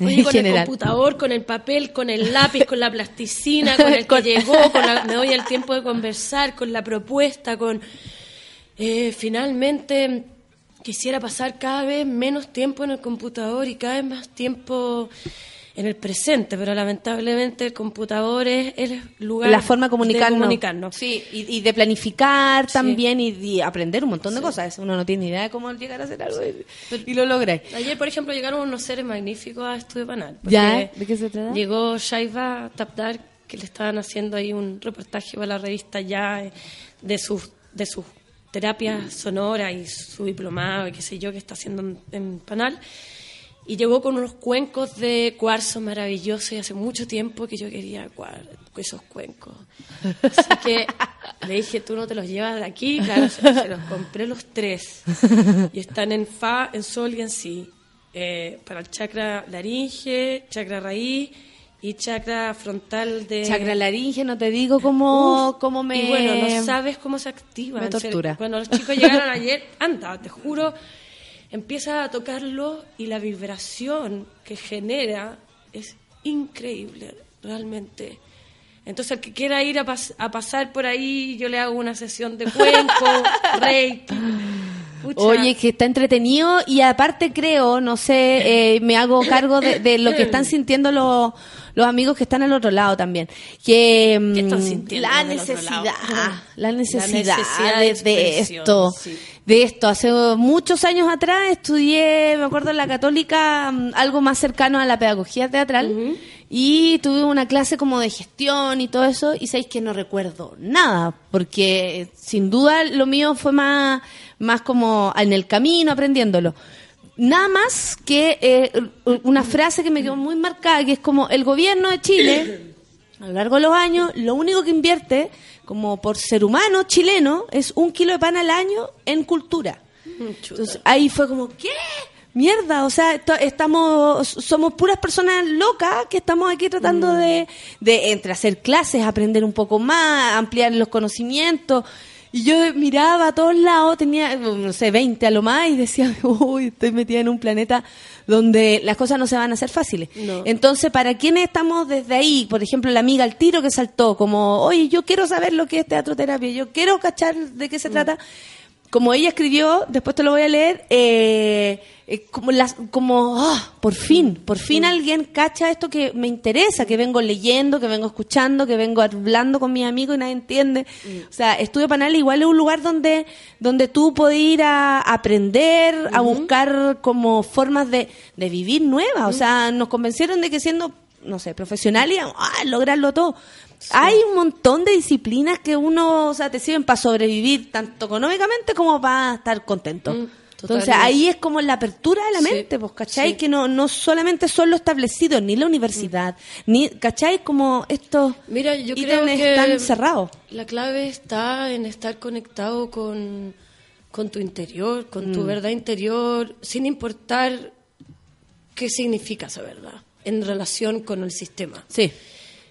Oye, con general. el computador, con el papel, con el lápiz, con la plasticina, con el que llegó, con la- me doy el tiempo de conversar, con la propuesta, con... eh, finalmente quisiera pasar cada vez menos tiempo en el computador y cada vez más tiempo en el presente, pero lamentablemente el computador es el lugar la forma de comunicarnos. comunicarnos. Sí, y, y de planificar Sí. también y, y aprender un montón de cosas. Uno no tiene idea de cómo llegar a hacer algo y, y lo lográis. Ayer, por ejemplo, llegaron unos seres magníficos a Estudio Panal. ¿Ya? ¿De qué se trata? Llegó Shaiva Tapdar, que le estaban haciendo ahí un reportaje para la revista ya eh, de sus de sus terapias sonoras y su diplomado y qué sé yo que está haciendo en, en Panal. Y llegó con unos cuencos de cuarzo maravillosos y hace mucho tiempo que yo quería esos cuencos. Así que le dije, tú no te los llevas de aquí. Claro, se, se los compré los tres. Y están en Fa, en Sol y en Si. Eh, para el chakra laringe, chakra raíz y chakra frontal de... Chakra laringe, no te digo cómo, Uf, cómo me... Y bueno, no sabes cómo se activa. me tortura. Cuando los chicos llegaron ayer, anda, te juro, empieza a tocarlo y la vibración que genera es increíble, realmente. Entonces, el que quiera ir a, pas- a pasar por ahí, yo le hago una sesión de cuenco, reiki. Pucha. Oye, que está entretenido y aparte creo, no sé, eh, me hago cargo de, de lo que están sintiendo los, los amigos que están al otro lado también. Que mm, ¿Qué están sintiendo la necesidad, la necesidad, de, esto, sí. de esto. Hace muchos años atrás estudié, me acuerdo en la católica, mm, algo más cercano a la pedagogía teatral. Y tuve una clase como de gestión y todo eso, y sabéis que no recuerdo nada, porque eh, sin duda lo mío fue más, más como en el camino aprendiéndolo. Nada más que eh, una frase que me quedó muy marcada, que es como el gobierno de Chile, a lo largo de los años, lo único que invierte, como por ser humano chileno, es un kilo de pan al año en cultura. Entonces ahí fue como, ¿qué? Mierda, o sea, estamos, somos puras personas locas que estamos aquí tratando de, de entre hacer clases, aprender un poco más, ampliar los conocimientos. Y yo miraba a todos lados, tenía, no sé, 20 a lo más, y decía, uy, estoy metida en un planeta donde las cosas no se van a hacer fáciles. No. Entonces, para quienes estamos desde ahí, por ejemplo, la amiga al tiro que saltó, como, oye, yo quiero saber lo que es teatroterapia, yo quiero cachar de qué se trata. Como ella escribió, después te lo voy a leer, eh, eh, como, las, como ah, por fin, por fin alguien cacha esto que me interesa, que vengo leyendo, que vengo escuchando, que vengo hablando con mis amigos y nadie entiende. O sea, Estudio Panal igual es un lugar donde, donde tú puedes ir a aprender, a buscar como formas de, de vivir nuevas. O sea, nos convencieron de que siendo, no sé, profesional íbamos a lograrlo todo. Hay un montón de disciplinas que uno, o sea, te sirven para sobrevivir tanto económicamente como para estar contento. Mm, Entonces ahí es como la apertura de la Sí, mente, pues, ¿cachai? sí. Que no, no solamente son lo establecido, ni la universidad, ni, ¿cachai? Como estos Mira, yo creo que están cerrados. La clave está en estar conectado con, con tu interior, con Mm. tu verdad interior, sin importar qué significa esa verdad en relación con el sistema. Sí.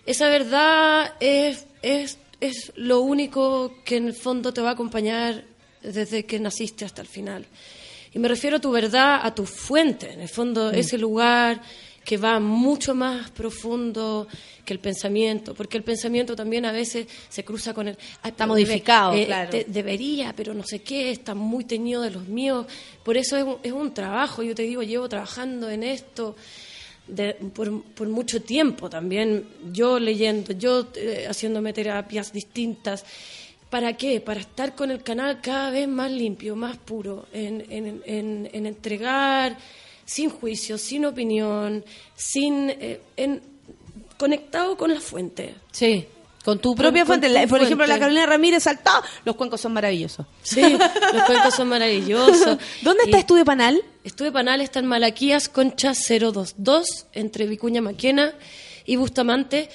Esa verdad es, es, es lo único que en el fondo te va a acompañar desde que naciste hasta el final. Y me refiero a tu verdad, a tu fuente, en el fondo, Mm. ese lugar que va mucho más profundo que el pensamiento, porque el pensamiento también a veces se cruza con el... "Ah, Está modificado, debe- claro. de- debería, pero no sé qué, está muy teñido de los míos. Por eso es un, es un trabajo, yo te digo, llevo trabajando en esto de- por, por mucho tiempo también, yo leyendo, yo eh, haciéndome terapias distintas. ¿Para qué? Para estar con el canal cada vez más limpio, más puro, en, en- en- en entregar sin juicio, sin opinión, sin eh, conectado con la fuente. Sí. Con tu propia con fuente. tu Por ejemplo, la. Carolina Ramírez saltó. Los cuencos son maravillosos. Sí, los cuentos son maravillosos. ¿Dónde está Y- Estudio Panal? Estuve Panal está en Malaquías Concha 022, entre Vicuña Maquena y Bustamante.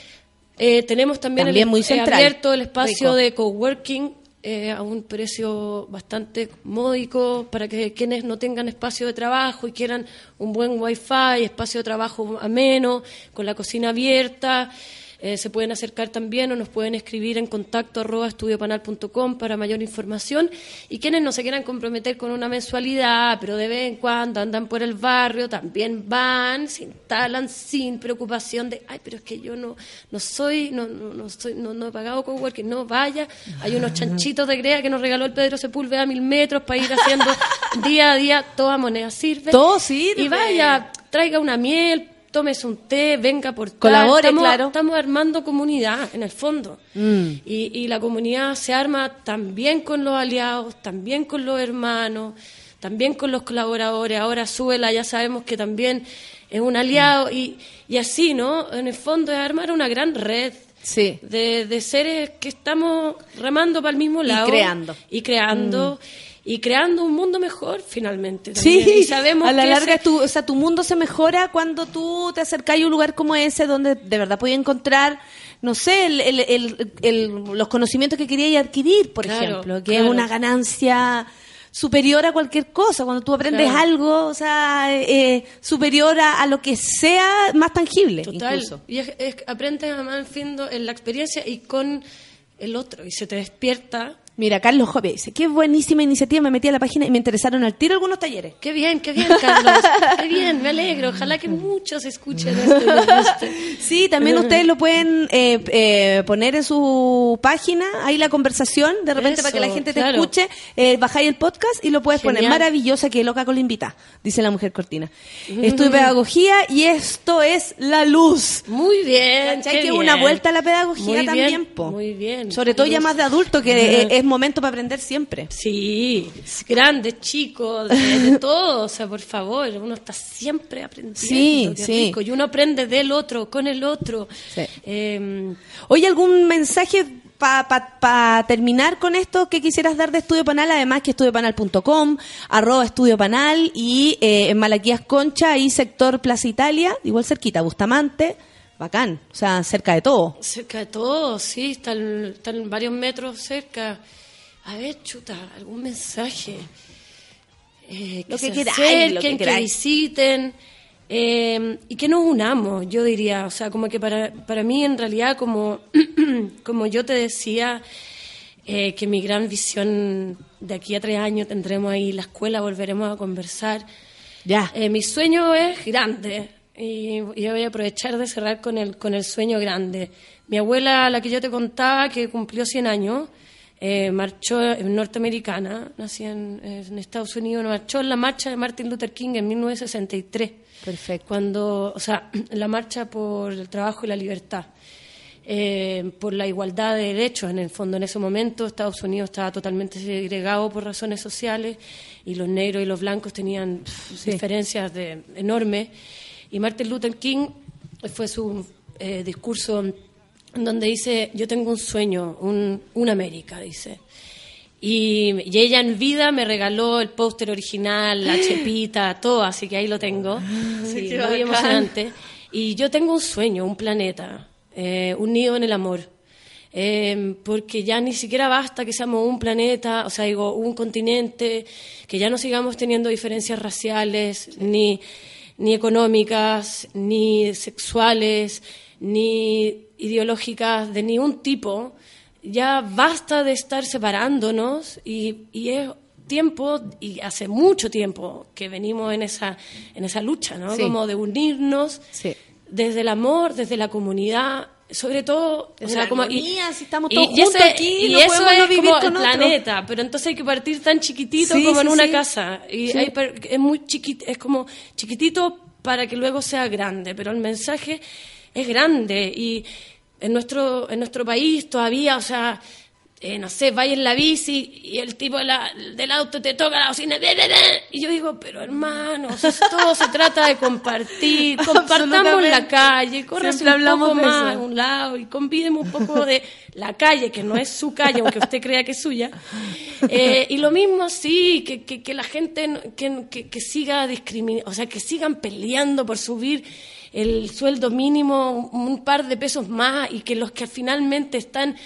Eh, tenemos también, También el, muy eh, abierto el espacio Rico. de coworking eh, a un precio bastante módico para que quienes no tengan espacio de trabajo y quieran un buen wifi, espacio de trabajo ameno, con la cocina abierta. Eh, se pueden acercar también o nos pueden escribir en contacto arroba estudiopanal.com para mayor información. Y quienes no se quieran comprometer con una mensualidad, pero de vez en cuando andan por el barrio, también van, se instalan sin preocupación de, ay, pero es que yo no, no soy, no, no, no soy, no, no he pagado coworking, no vaya. Hay unos chanchitos de crea que nos regaló el Pedro Sepúlveda a mil metros para ir haciendo día a día, toda moneda sirve. Todo sirve. Y vaya, traiga una miel, tómese un té, venga por. Colabore, estamos, claro. Estamos armando comunidad, en el fondo. Mm. Y, y la comunidad se arma también con los aliados, también con los hermanos, también con los colaboradores. Ahora Suela ya sabemos que también es un aliado y, y así, ¿no? En el fondo es armar una gran red. Sí. De, de seres que estamos remando para el mismo Y lado. creando. Y creando. Y creando un mundo mejor, finalmente. también. Sí, Y sabemos a la que larga ese- tu, o sea, tu mundo se mejora cuando tú te acercas a un lugar como ese donde de verdad puedes encontrar, no sé, el- el- el- los conocimientos que querías adquirir, por Claro, ejemplo, que claro. es una ganancia superior a cualquier cosa. Cuando tú aprendes Claro. algo, o sea, eh, superior a, a lo que sea más tangible. Total. incluso. Y es, es- aprendes a en fin en la experiencia y con el otro. Y se te despierta. Mira, Carlos Jope dice, qué buenísima iniciativa, me metí a la página y me interesaron al tiro algunos talleres. Qué bien, qué bien, Carlos. qué bien, me alegro. Ojalá que muchos escuchen esto. Sí, también ustedes lo pueden eh, eh, poner en su página, ahí la conversación, de repente Eso, para que la gente te claro. escuche, eh, bajáis el podcast y lo puedes poner. Maravillosa, que loca con la invita, dice la mujer cortina. Estudio pedagogía y esto es la luz. Muy bien. ¿Cachai? Que bien. una vuelta a la pedagogía Muy también, bien, po. Muy bien. Sobre todo ya más de adulto, que eh, es momento para aprender siempre. Sí, grandes, chicos, de, de todo, o sea, por favor, uno está siempre aprendiendo. Sí, qué sí. rico, Y uno aprende del otro, con el otro. Sí. Eh, Oye, ¿algún mensaje para terminar con esto que quisieras dar de Estudio Panal? Además que estudiopanal.com, arroba Estudio Panal y eh, en Malaquías Concha y sector Plaza Italia, igual cerquita, Bustamante, bacán, o sea, cerca de todo. cerca de todo, sí, están, están varios metros cerca. A ver, chuta, algún mensaje. Eh, Lo que se queráis, acerquen, lo que que, visiten eh, y que nos unamos, yo diría. O sea, como que para, para mí, en realidad, como, como yo te decía, eh, que mi gran visión de aquí a tres años tendremos ahí la escuela, volveremos a conversar. Ya. Eh, mi sueño es grande y, y yo voy a aprovechar de cerrar con el, con el sueño grande. Mi abuela, la que yo te contaba, que cumplió 100 años, eh, marchó en norteamericana, nacía en, en Estados Unidos, marchó en la marcha de Martin Luther King en 1963. Perfecto. Cuando, o sea, la marcha por el trabajo y la libertad. eh, por la igualdad de derechos. En el fondo, en ese momento, Estados Unidos estaba totalmente segregado por razones sociales y los negros y los blancos tenían pf, diferencias de, enormes. Y Martin Luther King fue su eh, discurso donde dice: Yo tengo un sueño, un, una América, dice. Y, y ella en vida me regaló el póster original, la chepita, todo, así que ahí lo tengo. Sí, qué muy emocionante. Y yo tengo un sueño, un planeta, eh, un nido en el amor. Eh, porque ya ni siquiera basta que seamos un planeta, o sea, digo, un continente, que ya no sigamos teniendo diferencias raciales, ni, ni económicas, ni sexuales, ni ideológicas de ningún tipo. Ya basta de estar separándonos y, y es tiempo, y hace mucho tiempo que venimos en esa, en esa lucha, ¿no? Sí. Como de unirnos Sí. desde el amor, desde la comunidad, sobre todo, Desde la armonía, si estamos y- todos y ese- juntos aquí, y no eso podemos es no vivir como con el otro. planeta, pero entonces hay que partir tan chiquitito Sí, como en una casa y hay es muy chiquito, es como chiquitito para que luego sea grande, pero el mensaje es grande y en nuestro en nuestro país todavía, o sea, eh, no sé, vaya en la bici y el tipo de la- del auto te toca la bocina de, de, de, y yo digo, pero hermanos, todo se trata de compartir, compartamos la calle, Siempre un hablamos poco de más a un lado y convídeme un poco de la calle, que no es su calle, aunque usted crea que es suya. Eh, y lo mismo sí, que, que, que la gente que, que, que siga discriminando, o sea, que sigan peleando por subir el sueldo mínimo un, par de pesos más y que los que finalmente están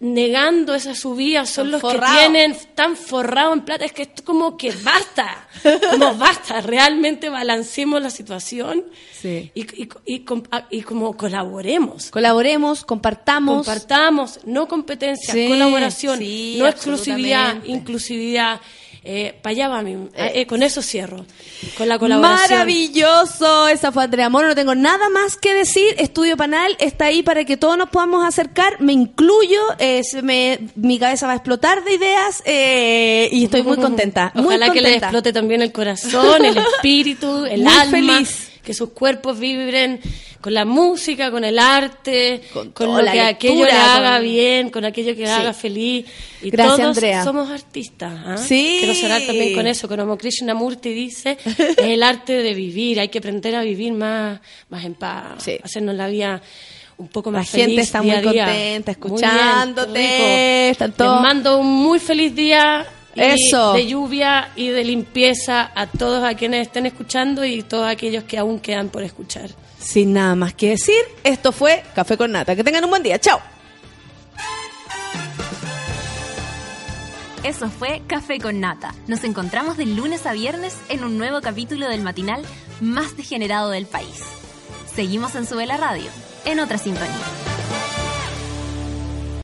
negando esa subida son los que tienen tan forrado en plata es que esto como que basta como basta realmente balancemos la situación Sí. y, y, y ah, y como colaboremos Colaboremos, compartamos. compartamos, no competencia, Sí, colaboración, sí, no exclusividad, inclusividad. Eh, para allá va mi, eh, con eso cierro, con la colaboración. Maravilloso, esa fue Andrea Moro, no tengo nada más que decir, Estudio Panal está ahí para que todos nos podamos acercar, me incluyo, eh, me, mi cabeza va a explotar de ideas eh, y estoy muy contenta. muy Ojalá que le explote también el corazón, el espíritu, el Muy alma, feliz. Que sus cuerpos vibren con la música, con el arte, Con con, lo la que aquello le haga con- bien, con aquello que le Sí. haga feliz. Y Gracias, todos Andrea. somos artistas. ¿ah? Sí. Quiero cerrar también con eso, como Krishnamurti dice, es el arte de vivir, hay que aprender a vivir más, más en paz, Sí. hacernos la vida un poco La más gente feliz está día muy día. contenta, Muy escuchándote, bien, están todos- Les mando un muy feliz día y Eso. de lluvia y de limpieza a todos a quienes estén escuchando y todos aquellos que aún quedan por escuchar. Sin nada más que decir, esto fue Café con Nata. Que tengan un buen día, chao. Eso fue Café con Nata. Nos encontramos de lunes a viernes en un nuevo capítulo del matinal más degenerado del país. Seguimos en Sube la Radio, en otra sintonía.